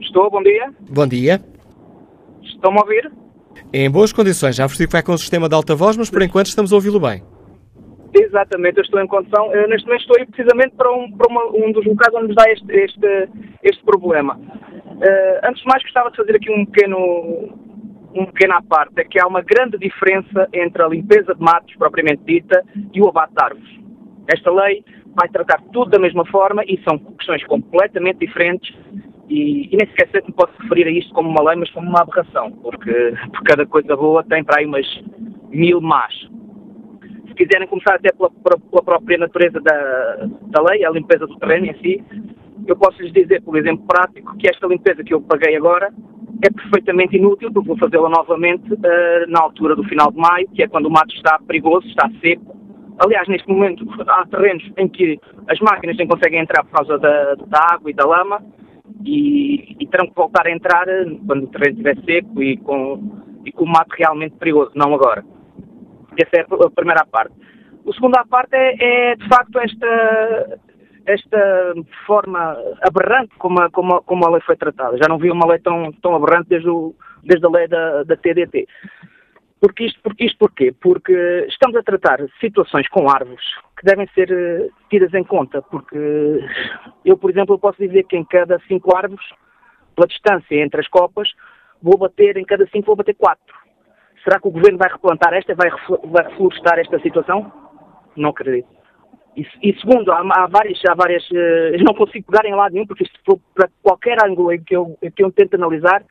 Estou, bom dia. Bom dia. Estão-me a ouvir? Em boas condições. Já digo que vai com o sistema de alta voz, mas por enquanto estamos a ouvi-lo bem. Exatamente, eu estou em condução. Eu, neste momento estou aí precisamente para, um, para uma, um dos locais onde nos dá este, este, este problema. Uh, antes de mais, gostava de fazer aqui um pequeno, um pequeno à parte. É que há uma grande diferença entre a limpeza de matos, propriamente dita, e o abate de árvores. Esta lei vai tratar tudo da mesma forma e são questões completamente diferentes e, e nem sequer sei me posso referir a isto como uma lei, mas como uma aberração, porque por cada coisa boa tem para aí umas mil más. Se quiserem começar até pela, pela própria natureza da, da lei, a limpeza do terreno em si, eu posso lhes dizer, por exemplo prático, que esta limpeza que eu paguei agora é perfeitamente inútil, porque vou fazê-la novamente uh, na altura do final de maio, que é quando o mato está perigoso, está seco. Aliás, neste momento há terrenos em que as máquinas nem conseguem entrar por causa da, da água e da lama, e, e, terão que voltar a entrar quando o terreno estiver seco e com, e com o mato realmente perigoso, não agora. Essa é a primeira parte. A segunda parte é, é de facto esta, esta forma aberrante como a, como, a, como a lei foi tratada. Já não vi uma lei tão, tão aberrante desde, o, desde a lei da, da TDT. Porque isto, porque isto porquê? Porque estamos a tratar situações com árvores que devem ser uh, tidas em conta, porque eu, por exemplo, posso dizer que em cada cinco árvores, pela distância entre as copas, vou bater, em cada cinco vou bater quatro. Será que o governo vai replantar esta, vai, vai reflorestar esta situação? Não acredito. E, e segundo, há, há, várias, há várias, uh, eu não consigo pegar em lado nenhum, porque isto para qualquer ângulo em que eu, que eu tento analisar,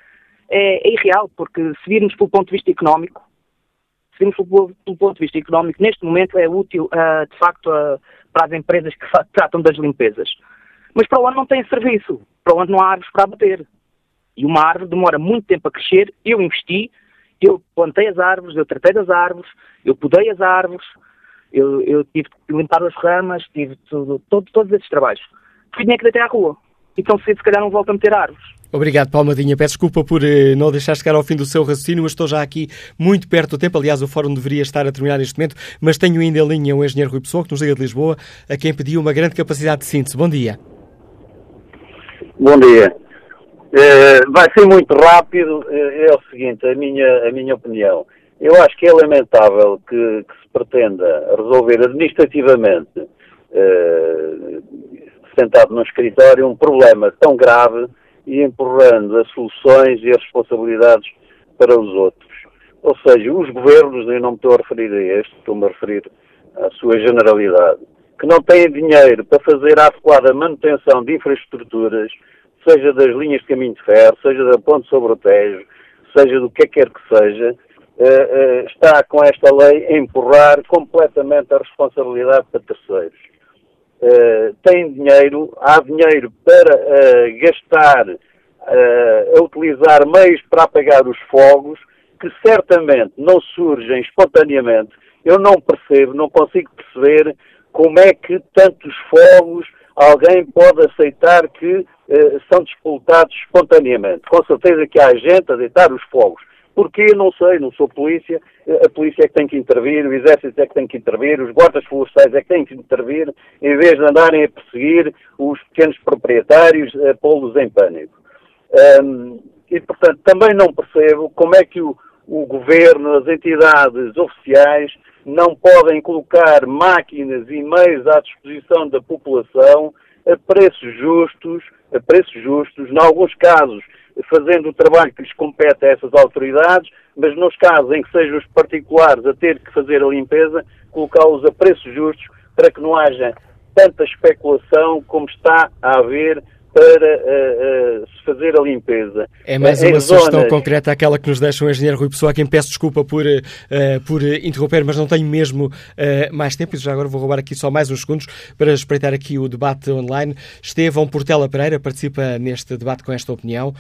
é, é irreal, porque se virmos pelo ponto de vista económico, se pelo, pelo ponto de vista económico, neste momento é útil, uh, de facto, uh, para as empresas que tratam das limpezas. Mas para o ano não tem serviço, para o ano não há árvores para abater. E uma árvore demora muito tempo a crescer, eu investi, eu plantei as árvores, eu tratei das árvores, eu podei as árvores, eu, eu tive que limpar as ramas, tive tudo, todo, todos esses trabalhos. Fui tinha que deitar à rua. Então se calhar não volto a meter árvores. Obrigado, Palmadinha. Peço desculpa por eh, não deixar chegar ao fim do seu raciocínio, mas estou já aqui muito perto do tempo. Aliás, o fórum deveria estar a terminar neste momento, mas tenho ainda em linha o engenheiro Rui Pessoa, que nos liga de Lisboa, a quem pediu uma grande capacidade de síntese. Bom dia. Bom dia. Eh, vai ser muito rápido. Eh, é o seguinte, a minha, a minha opinião. Eu acho que é lamentável que, que se pretenda resolver administrativamente, sentado no escritório, um problema tão grave e empurrando as soluções e as responsabilidades para os outros. Ou seja, os governos, eu não me estou a referir a este, estou-me a referir à sua generalidade, que não têm dinheiro para fazer a adequada manutenção de infraestruturas, seja das linhas de caminho de ferro, seja da ponte sobre o Tejo, seja do que quer que seja, eh, eh, está com esta lei a empurrar completamente a responsabilidade para terceiros. Uh, tem dinheiro, há dinheiro para uh, gastar, uh, a utilizar meios para apagar os fogos, que certamente não surgem espontaneamente. Eu não percebo, não consigo perceber como é que tantos fogos alguém pode aceitar que são despoltados espontaneamente. Com certeza que há gente a deitar os fogos Porquê? Não sei, não sou polícia. A polícia é que tem que intervir, o exército é que tem que intervir, os guardas florestais é que têm que intervir, em vez de andarem a perseguir os pequenos proprietários, a pô-los em pânico. Um, e, portanto, também não percebo como é que o, o governo, as entidades oficiais, não podem colocar máquinas e meios à disposição da população a preços justos, a preços justos, em alguns casos fazendo o trabalho que lhes compete a essas autoridades, mas nos casos em que sejam os particulares a ter que fazer a limpeza, colocá-los a preços justos para que não haja tanta especulação como está a haver para uh, se fazer a limpeza. É mais uma sugestão concreta aquela que nos deixa o engenheiro Rui Pessoa, a quem peço desculpa por, por interromper, mas não tenho mesmo mais tempo, e já agora vou roubar aqui só mais uns segundos para espreitar aqui o debate online. Estevão Portela Pereira participa neste debate com esta opinião.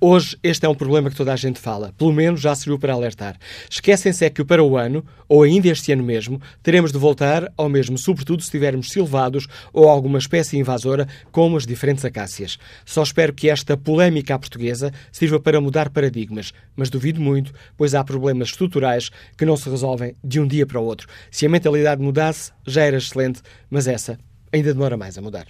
hoje este é um problema que toda a gente fala, pelo menos já serviu para alertar. Esquecem-se é que para o ano, ou ainda este ano mesmo, teremos de voltar ao mesmo, sobretudo se tivermos silvados ou alguma espécie invasora, como as diferentes acácias eficácias. Só espero que esta polémica à portuguesa sirva para mudar paradigmas, mas duvido muito, pois há problemas estruturais que não se resolvem de um dia para o outro. Se a mentalidade mudasse, já era excelente, mas essa ainda demora mais a mudar.